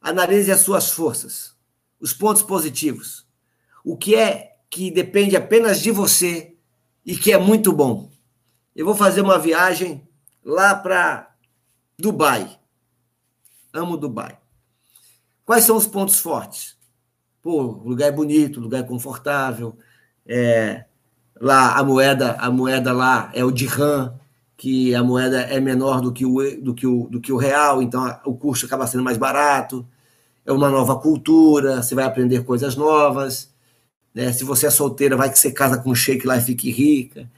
Analise as suas forças, os pontos positivos. O que é que depende apenas de você e que é muito bom. Eu vou fazer uma viagem lá para Dubai. Amo Dubai. Quais são os pontos fortes? Pô, o lugar é bonito, o lugar é confortável. É, lá a moeda, a moeda lá é o dirham, que a moeda é menor do que o, do que o, do que o real, então o custo acaba sendo mais barato. É uma nova cultura, você vai aprender coisas novas. Né? Se você é solteira, vai que você casa com um shake lá e fique rica.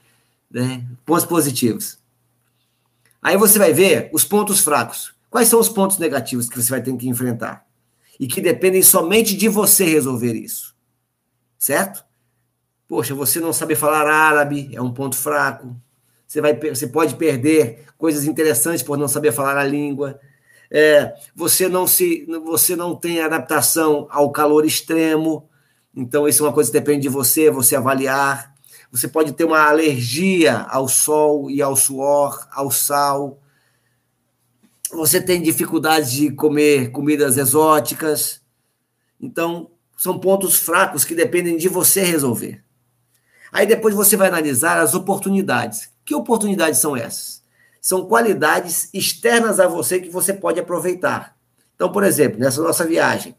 Né? Pontos positivos. Aí você vai ver os pontos fracos. Quais são os pontos negativos que você vai ter que enfrentar? E que dependem somente de você resolver isso. Certo? Poxa, você não saber falar árabe é um ponto fraco. Você, vai, você pode perder coisas interessantes por não saber falar a língua. É, você não se você não tem adaptação ao calor extremo. Então, isso é uma coisa que depende de você, você avaliar. Você pode ter uma alergia ao sol e ao suor, ao sal. Você tem dificuldade de comer comidas exóticas. Então, são pontos fracos que dependem de você resolver. Aí depois você vai analisar as oportunidades. Que oportunidades são essas? São qualidades externas a você que você pode aproveitar. Então, por exemplo, nessa nossa viagem,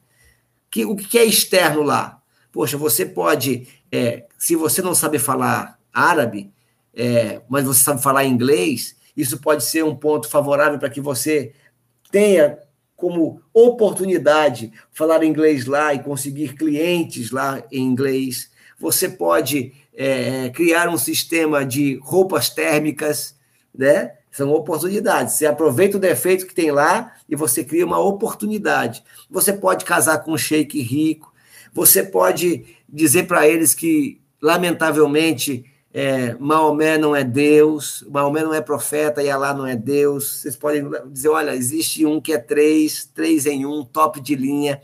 que, o que é externo lá? Poxa, você pode, é, se você não sabe falar árabe, é, mas você sabe falar inglês, isso pode ser um ponto favorável para que você tenha como oportunidade falar inglês lá e conseguir clientes lá em inglês. Você pode é, criar um sistema de roupas térmicas, né? São oportunidades. Você aproveita o defeito que tem lá e você cria uma oportunidade. Você pode casar com um sheik rico, você pode dizer para eles que, lamentavelmente, é, Maomé não é Deus, Maomé não é profeta e Alá não é Deus. Vocês podem dizer: olha, existe um que é três, três em um, top de linha,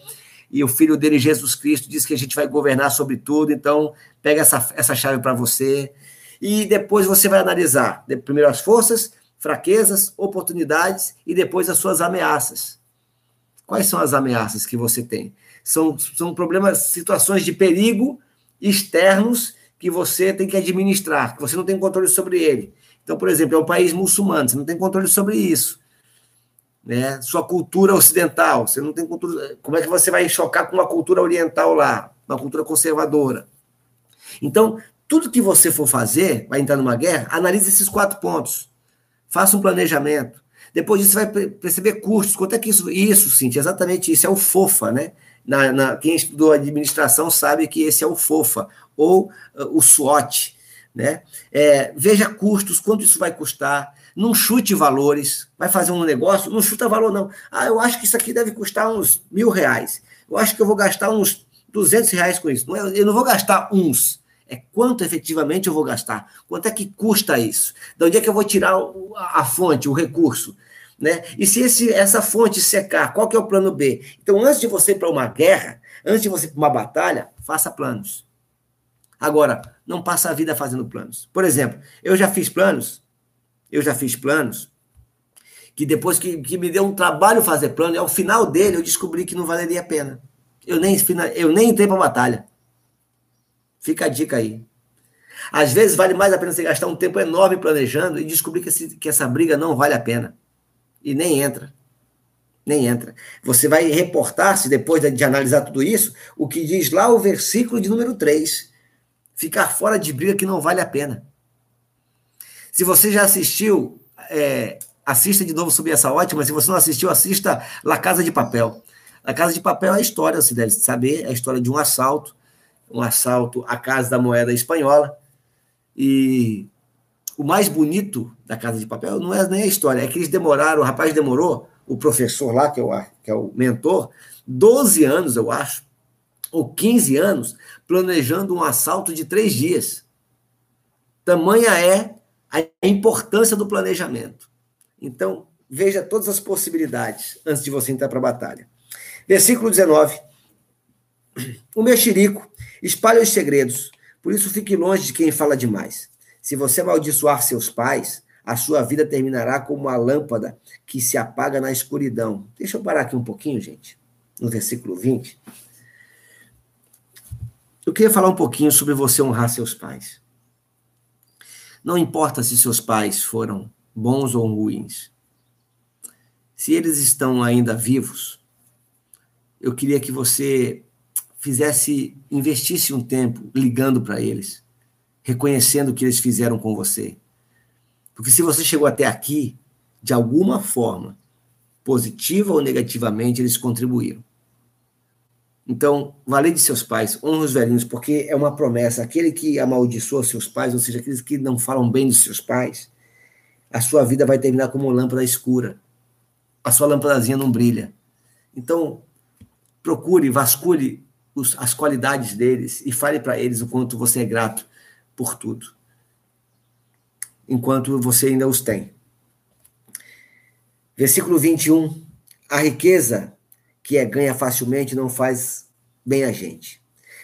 e o filho dele, Jesus Cristo, diz que a gente vai governar sobre tudo, então pega essa, essa chave para você. E depois você vai analisar primeiro as forças, fraquezas, oportunidades e depois as suas ameaças. Quais são as ameaças que você tem? São, são problemas, situações de perigo externos que você tem que administrar, que você não tem controle sobre ele. Então, por exemplo, é um país muçulmano, você não tem controle sobre isso. Né? Sua cultura ocidental, você não tem cultura. Como é que você vai chocar com uma cultura oriental lá, uma cultura conservadora? Então, tudo que você for fazer, vai entrar numa guerra, analise esses quatro pontos. Faça um planejamento. Depois disso, você vai perceber custos. Quanto é que isso. Isso, Cintia, exatamente isso. É o FOFA, né? Na, na, quem estudou administração sabe que esse é o FOFA, ou uh, o SWOT. Né? É, veja custos, quanto isso vai custar, não chute valores, vai fazer um negócio, não chuta valor, não. Ah, eu acho que isso aqui deve custar uns mil reais. Eu acho que eu vou gastar uns 200 reais com isso. É, eu não vou gastar uns, é quanto efetivamente eu vou gastar. Quanto é que custa isso? De onde é que eu vou tirar a fonte, o recurso? Né? E se esse, essa fonte secar, qual que é o plano B? Então, antes de você ir para uma guerra, antes de você ir para uma batalha, faça planos. Agora, não passa a vida fazendo planos. Por exemplo, eu já fiz planos, eu já fiz planos, que depois que, que me deu um trabalho fazer plano, ao final dele eu descobri que não valeria a pena. Eu nem, eu nem entrei para batalha. Fica a dica aí. Às vezes vale mais a pena você gastar um tempo enorme planejando e descobrir que, esse, que essa briga não vale a pena e nem entra. Nem entra. Você vai reportar-se, depois de analisar tudo isso, o que diz lá o versículo de número 3. Ficar fora de briga que não vale a pena. Se você já assistiu, é, assista de novo sobre essa ótima. Se você não assistiu, assista La Casa de Papel. La Casa de Papel é a história, você deve saber, é a história de um assalto, um assalto à Casa da Moeda Espanhola. E o mais bonito da Casa de Papel não é nem a história, é que eles demoraram, o rapaz demorou, o professor lá, que é o, que é o mentor, 12 anos, eu acho, ou 15 anos, planejando um assalto de três dias. Tamanha é a importância do planejamento. Então, veja todas as possibilidades antes de você entrar para a batalha. Versículo 19. O mexerico espalha os segredos, por isso fique longe de quem fala demais. Se você amaldiçoar seus pais, a sua vida terminará como uma lâmpada que se apaga na escuridão. Deixa eu parar aqui um pouquinho, gente, no versículo 20. Eu queria falar um pouquinho sobre você honrar seus pais. Não importa se seus pais foram bons ou ruins. Se eles estão ainda vivos, eu queria que você fizesse, investisse um tempo ligando para eles, reconhecendo o que eles fizeram com você. Porque se você chegou até aqui, de alguma forma, positiva ou negativamente, eles contribuíram. Então, vale de seus pais, honra os velhinhos, porque é uma promessa. Aquele que amaldiçoa seus pais, ou seja, aqueles que não falam bem dos seus pais, a sua vida vai terminar como uma lâmpada escura. A sua lâmpadazinha não brilha. Então, procure, vasculhe os, as qualidades deles e fale para eles o quanto você é grato por tudo. Enquanto você ainda os tem. Versículo 21. A riqueza que é ganha facilmente não faz bem a gente.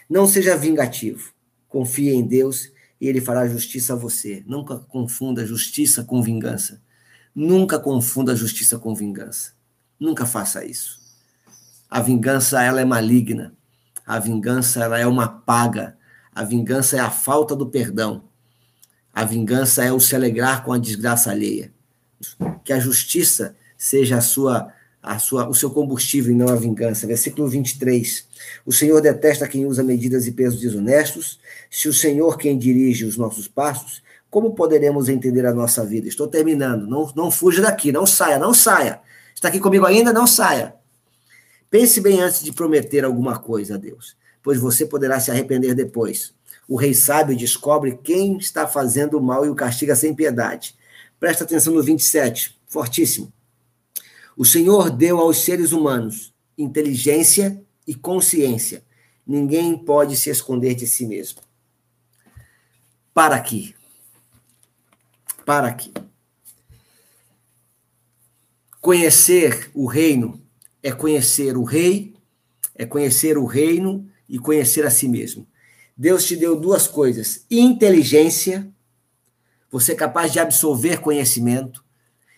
Não seja vingativo. Confie em Deus e ele fará justiça a você. Nunca confunda justiça com vingança. Nunca confunda justiça com vingança. Nunca faça isso. A vingança ela é maligna. A vingança ela é uma paga. A vingança é a falta do perdão. A vingança é o se alegrar com a desgraça alheia. Que a justiça seja a sua a sua, o seu combustível e não a vingança. Versículo 23. O Senhor detesta quem usa medidas e pesos desonestos. Se o Senhor quem dirige os nossos passos, como poderemos entender a nossa vida? Estou terminando. Não, não fuja daqui, não saia, não saia. Está aqui comigo ainda? Não saia. Pense bem antes de prometer alguma coisa a Deus, pois você poderá se arrepender depois. O rei sábio descobre quem está fazendo o mal e o castiga sem piedade. Presta atenção no 27, fortíssimo. O Senhor deu aos seres humanos inteligência e consciência. Ninguém pode se esconder de si mesmo. Para aqui. Para aqui. Conhecer o reino é conhecer o rei, é conhecer o reino e conhecer a si mesmo. Deus te deu duas coisas: inteligência, você é capaz de absorver conhecimento,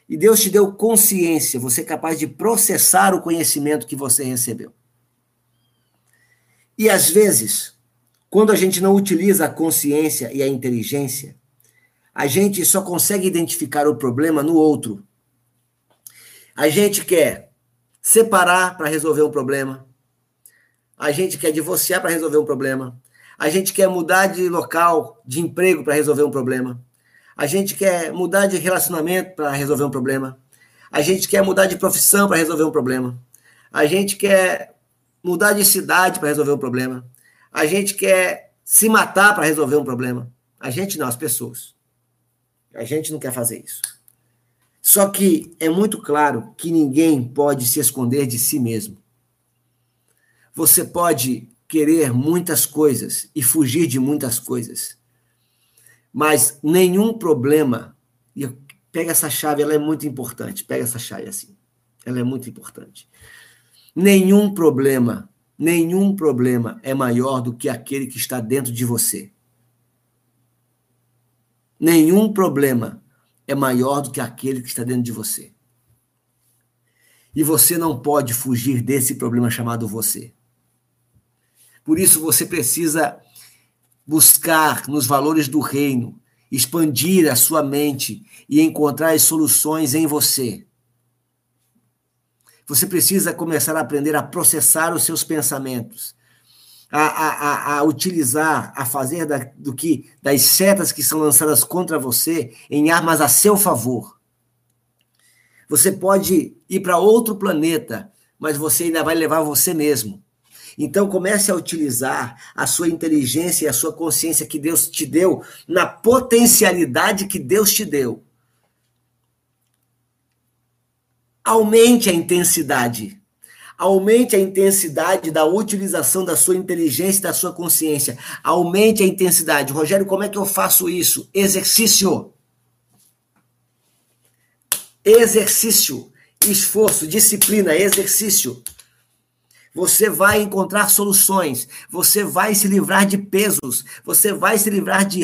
e Deus te deu consciência, você é capaz de processar o conhecimento que você recebeu. E às vezes, quando a gente não utiliza a consciência e a inteligência, a gente só consegue identificar o problema no outro. A gente quer separar para resolver um problema. A gente quer divorciar para resolver um problema. A gente quer mudar de local, de emprego para resolver um problema. A gente quer mudar de relacionamento para resolver um problema. A gente quer mudar de profissão para resolver um problema. A gente quer mudar de cidade para resolver um problema. A gente quer se matar para resolver um problema. A gente não, as pessoas. A gente não quer fazer isso. Só que é muito claro que ninguém pode se esconder de si mesmo. Você pode querer muitas coisas e fugir de muitas coisas. Mas nenhum problema. E pega essa chave, ela é muito importante. Pega essa chave assim. Ela é muito importante. Nenhum problema, nenhum problema é maior do que aquele que está dentro de você. Nenhum problema é maior do que aquele que está dentro de você. E você não pode fugir desse problema chamado você. Por isso você precisa buscar nos valores do reino, expandir a sua mente e encontrar as soluções em você. Você precisa começar a aprender a processar os seus pensamentos, a, a, a, utilizar, a fazer da, do que das setas que são lançadas contra você em armas a seu favor. Você pode ir para outro planeta, mas você ainda vai levar você mesmo. Então comece a utilizar a sua inteligência e a sua consciência que Deus te deu na potencialidade que Deus te deu. Aumente a intensidade. Aumente a intensidade da utilização da sua inteligência e da sua consciência. Aumente a intensidade. Rogério, como é que eu faço isso? Exercício. Exercício. Esforço, disciplina, exercício. Você vai encontrar soluções, você vai se livrar de pesos, você vai se livrar de,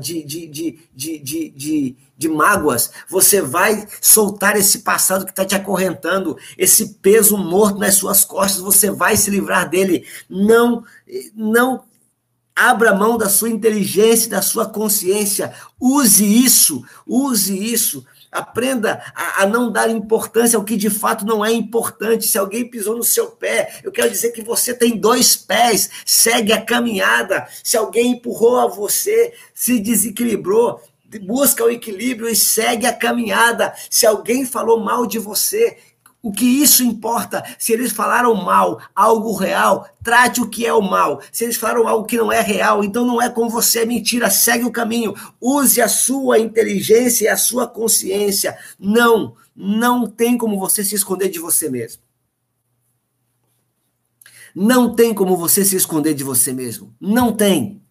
de, de, de, de, de, de mágoas, você vai soltar esse passado que está te acorrentando, esse peso morto nas suas costas, você vai se livrar dele. Não, não abra mão da sua inteligência, da sua consciência, use isso, use isso Aprenda a, a, não dar importância ao que de fato não é importante. Se alguém pisou no seu pé, eu quero dizer que você tem dois pés, segue a caminhada. Se alguém empurrou a você, se desequilibrou, busca o equilíbrio e segue a caminhada. Se alguém falou mal de você, o que isso importa? Se eles falaram mal, algo real, trate o que é o mal. Se eles falaram algo que não é real, então não é com você, é mentira. Segue o caminho. Use a sua inteligência e a sua consciência. Não, não tem como você se esconder de você mesmo. Não tem como você se esconder de você mesmo. Não tem.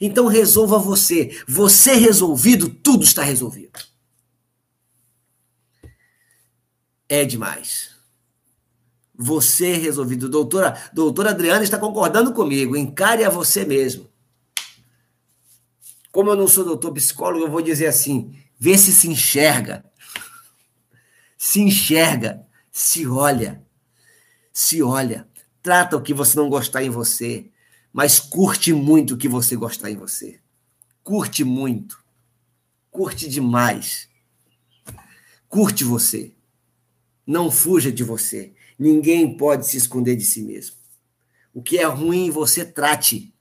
Então resolva você. Você resolvido, tudo está resolvido. É demais. Você resolvido. Doutora, doutora Adriana está concordando comigo. Encare a você mesmo. Como eu não sou doutor psicólogo, eu vou dizer assim: vê se se enxerga. Se enxerga. Se olha. Se olha. Trata o que você não gostar em você. Mas curte muito o que você gostar em você. Curte muito. Curte demais. Curte você. Não fuja de você. Ninguém pode se esconder de si mesmo. O que é ruim, você trate.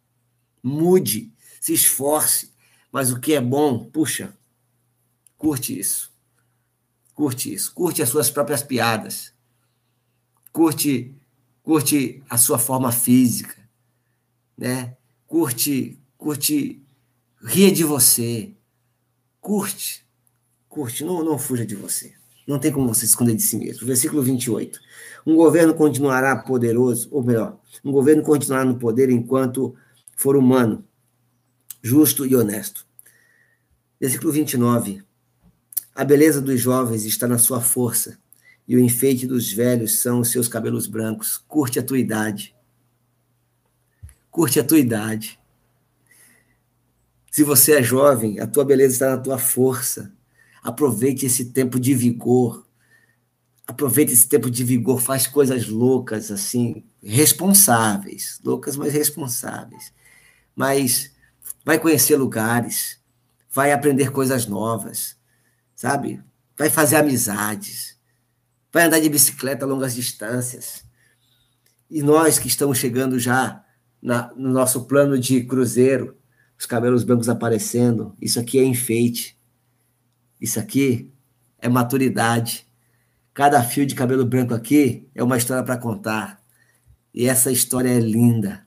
Mude, se esforce. Mas o que é bom, puxa, curte isso. Curte isso. Curte as suas próprias piadas. Curte, curte a sua forma física, né? Curte, curte, ria de você. Curte, curte, não, não fuja de você. Não tem como você esconder de si mesmo. Versículo 28. Um governo continuará poderoso, ou melhor, um governo continuará no poder enquanto for humano, justo e honesto. Versículo 29. A beleza dos jovens está na sua força, e o enfeite dos velhos são os seus cabelos brancos. Curte a tua idade. Curte a tua idade. Se você é jovem, a tua beleza está na tua força. Aproveite esse tempo de vigor. Aproveite esse tempo de vigor, faz coisas loucas, assim, responsáveis. Loucas, mas responsáveis. Mas vai conhecer lugares, vai aprender coisas novas, sabe? Vai fazer amizades, vai andar de bicicleta a longas distâncias. E nós que estamos chegando já na, no nosso plano de cruzeiro, os cabelos brancos aparecendo, isso aqui é enfeite. Isso aqui é maturidade. Cada fio de cabelo branco aqui é uma história para contar. E essa história é linda.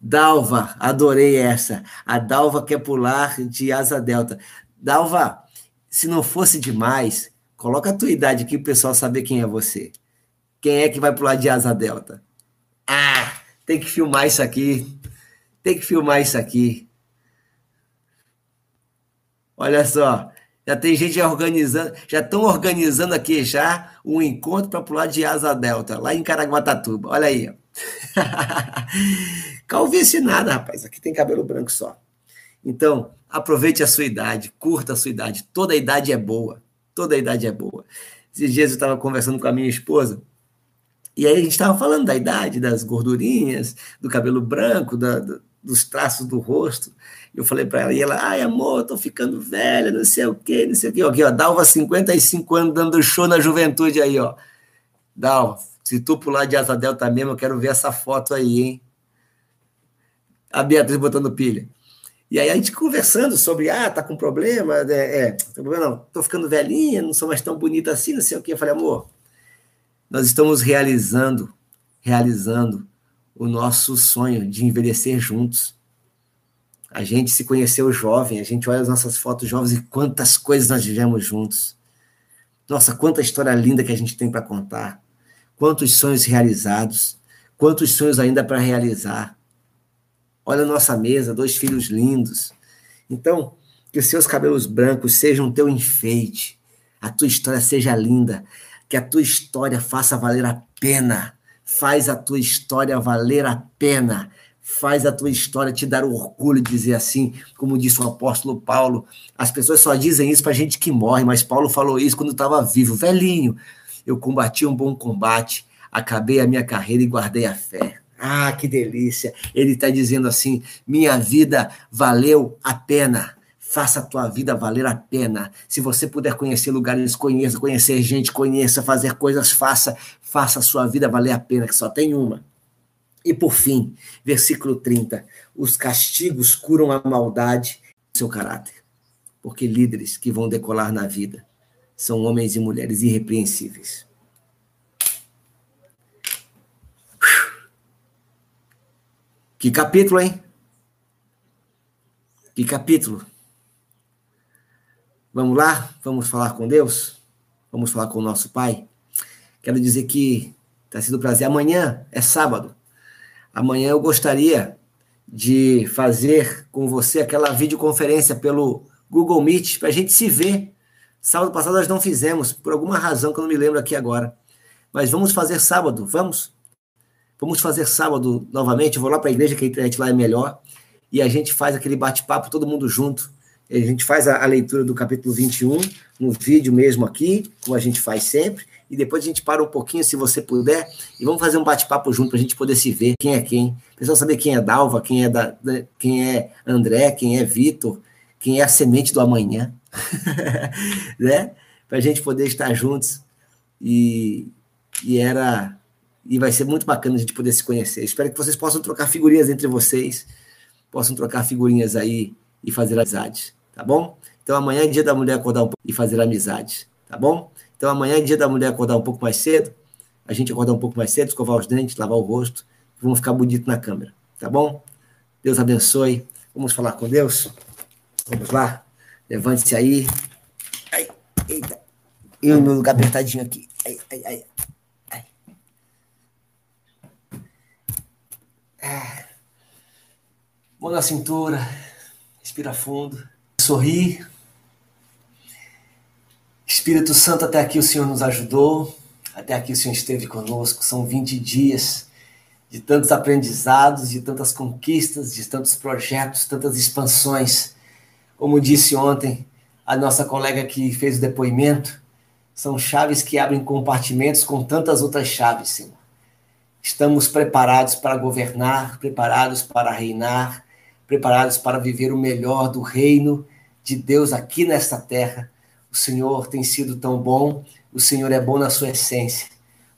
Dalva, adorei essa. A Dalva quer pular de asa delta. Dalva, se não fosse demais, coloca a tua idade aqui o pessoal saber quem é você. Quem é que vai pular de asa delta? Ah, tem que filmar isso aqui. Tem que filmar isso aqui. Olha só, já tem gente organizando, já estão organizando aqui já um encontro para pular de asa delta, lá em Caraguatatuba. Olha aí. Calvície nada, rapaz. Aqui tem cabelo branco só. Então, aproveite a sua idade, curta a sua idade. Toda idade é boa. Toda idade é boa. Esses dias eu estava conversando com a minha esposa, e aí a gente estava falando da idade, das gordurinhas, do cabelo branco, da, dos traços do rosto. Eu falei para ela, e ela, ai amor, tô ficando velha, não sei o quê, não sei o quê. Aqui, ó, Dalva, 55 anos, dando show na juventude aí, ó. Dalva, se tu pular de asa delta mesmo, eu quero ver essa foto aí, hein? A Beatriz botando pilha. E aí a gente conversando sobre, ah, tá com problema, é, é problema não, tô ficando velhinha, não sou mais tão bonita assim, não sei o quê. Eu falei, amor, nós estamos realizando, realizando o nosso sonho de envelhecer juntos. A gente se conheceu jovem, a gente olha as nossas fotos jovens e quantas coisas nós vivemos juntos. Nossa, quanta história linda que a gente tem para contar. Quantos sonhos realizados, quantos sonhos ainda para realizar. Olha a nossa mesa, dois filhos lindos. Então, que os seus cabelos brancos sejam teu enfeite, a tua história seja linda, que a tua história faça valer a pena, faz a tua história valer a pena, faz a tua história te dar orgulho de dizer assim, como disse o apóstolo Paulo. As pessoas só dizem isso para gente que morre, mas Paulo falou isso quando estava vivo, velhinho. Eu combati um bom combate, acabei a minha carreira e guardei a fé. Ah, que delícia! Ele está dizendo assim: minha vida valeu a pena. Faça a tua vida valer a pena. Se você puder conhecer lugares, conheça, conhecer gente, conheça, fazer coisas, faça. Faça a sua vida valer a pena, que só tem uma. E por fim, versículo 30. Os castigos curam a maldade do seu caráter. Porque líderes que vão decolar na vida são homens e mulheres irrepreensíveis. Que capítulo, hein? Que capítulo? Vamos lá? Vamos falar com Deus? Vamos falar com o nosso Pai? Quero dizer que está sendo um prazer. Amanhã é sábado. Amanhã eu gostaria de fazer com você aquela videoconferência pelo Google Meet para a gente se ver. Sábado passado nós não fizemos, por alguma razão que eu não me lembro aqui agora. Mas vamos fazer sábado, vamos? Vamos fazer sábado novamente. Eu vou lá para a igreja, que a internet lá é melhor. E a gente faz aquele bate-papo, todo mundo junto. A gente faz a, a, leitura do capítulo 21, no vídeo mesmo aqui, como a gente faz sempre. E depois a gente para um pouquinho, se você puder, e vamos fazer um bate-papo junto para a gente poder se ver quem é quem. Pessoal saber quem é Dalva, quem é, da, quem é André, quem é Vitor, quem é a semente do amanhã. né? Para a gente poder estar juntos. E, e era e vai ser muito bacana a gente poder se conhecer. Espero que vocês possam trocar figurinhas entre vocês, possam trocar figurinhas aí e fazer amizade, tá bom? Então amanhã é dia da mulher acordar um pouco e fazer amizade, tá bom? Então amanhã é dia da mulher acordar um pouco mais cedo, a gente acordar um pouco mais cedo, escovar os dentes, lavar o rosto, vamos ficar bonito na câmera, tá bom? Deus abençoe. Vamos falar com Deus? Vamos lá? Levante-se aí. Ai, eita. Eu no meu lugar apertadinho aqui. Ai, ai, ai. Mão na cintura, respira fundo, sorri. Espírito Santo, até aqui o Senhor nos ajudou, até aqui o Senhor esteve conosco. São 20 dias de tantos aprendizados, de tantas conquistas, de tantos projetos, tantas expansões. Como disse ontem a nossa colega que fez o depoimento, são chaves que abrem compartimentos com tantas outras chaves, Senhor. Estamos preparados para governar, preparados para reinar, preparados para viver o melhor do reino de Deus aqui nesta terra. O Senhor tem sido tão bom, o Senhor é bom na sua essência.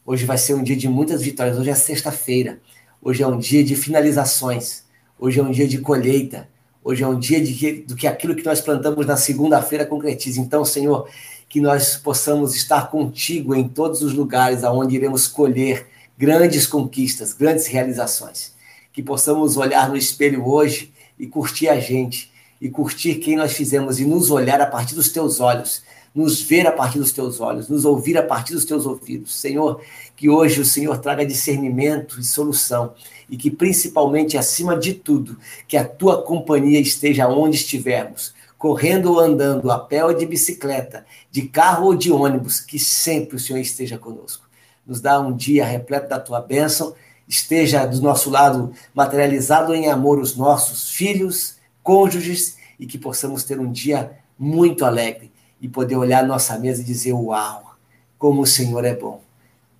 Hoje vai ser um dia de muitas vitórias. Hoje é sexta-feira. Hoje é um dia de finalizações. Hoje é um dia de colheita. Hoje é um dia de que, do que aquilo que nós plantamos na segunda-feira concretize. Então, Senhor, que nós possamos estar contigo em todos os lugares aonde iremos colher grandes conquistas, grandes realizações. Que possamos olhar no espelho hoje e curtir a gente, e curtir quem nós fizemos, e nos olhar a partir dos teus olhos, nos ver a partir dos teus olhos, nos ouvir a partir dos teus ouvidos. Senhor, que hoje o Senhor traga discernimento e solução, e que principalmente, acima de tudo, que a tua companhia esteja onde estivermos, correndo ou andando, a pé ou de bicicleta, de carro ou de ônibus, que sempre o Senhor esteja conosco nos dá um dia repleto da tua bênção, esteja do nosso lado materializado em amor os nossos filhos, cônjuges, e que possamos ter um dia muito alegre e poder olhar nossa mesa e dizer: Uau, como o Senhor é bom.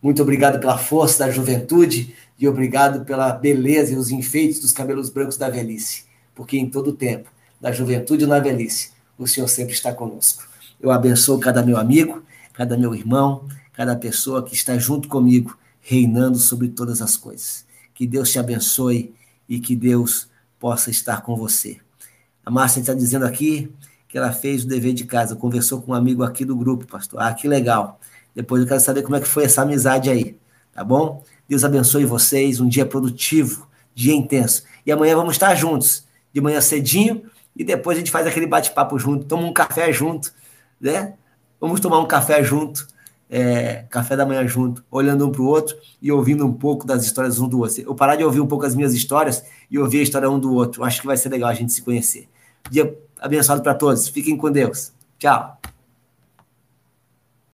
Muito obrigado pela força da juventude e obrigado pela beleza e os enfeites dos cabelos brancos da velhice, porque em todo tempo, na juventude e na velhice, o Senhor sempre está conosco. Eu abençoo cada meu amigo, cada meu irmão, cada pessoa que está junto comigo, reinando sobre todas as coisas. Que Deus te abençoe e que Deus possa estar com você. A Márcia está dizendo aqui que ela fez o dever de casa, conversou com um amigo aqui do grupo, pastor. Ah, que legal. Depois eu quero saber como é que foi essa amizade aí, tá bom? Deus abençoe vocês, um dia produtivo, dia intenso. E amanhã vamos estar juntos, de manhã cedinho, e depois a gente faz aquele bate-papo junto, toma um café junto, né? Vamos tomar um café junto é, café da manhã junto, olhando um para o outro e ouvindo um pouco das histórias um do outro. Eu parar de ouvir um pouco as minhas histórias e ouvir a história um do outro. Acho que vai ser legal a gente se conhecer. Dia abençoado para todos. Fiquem com Deus. Tchau.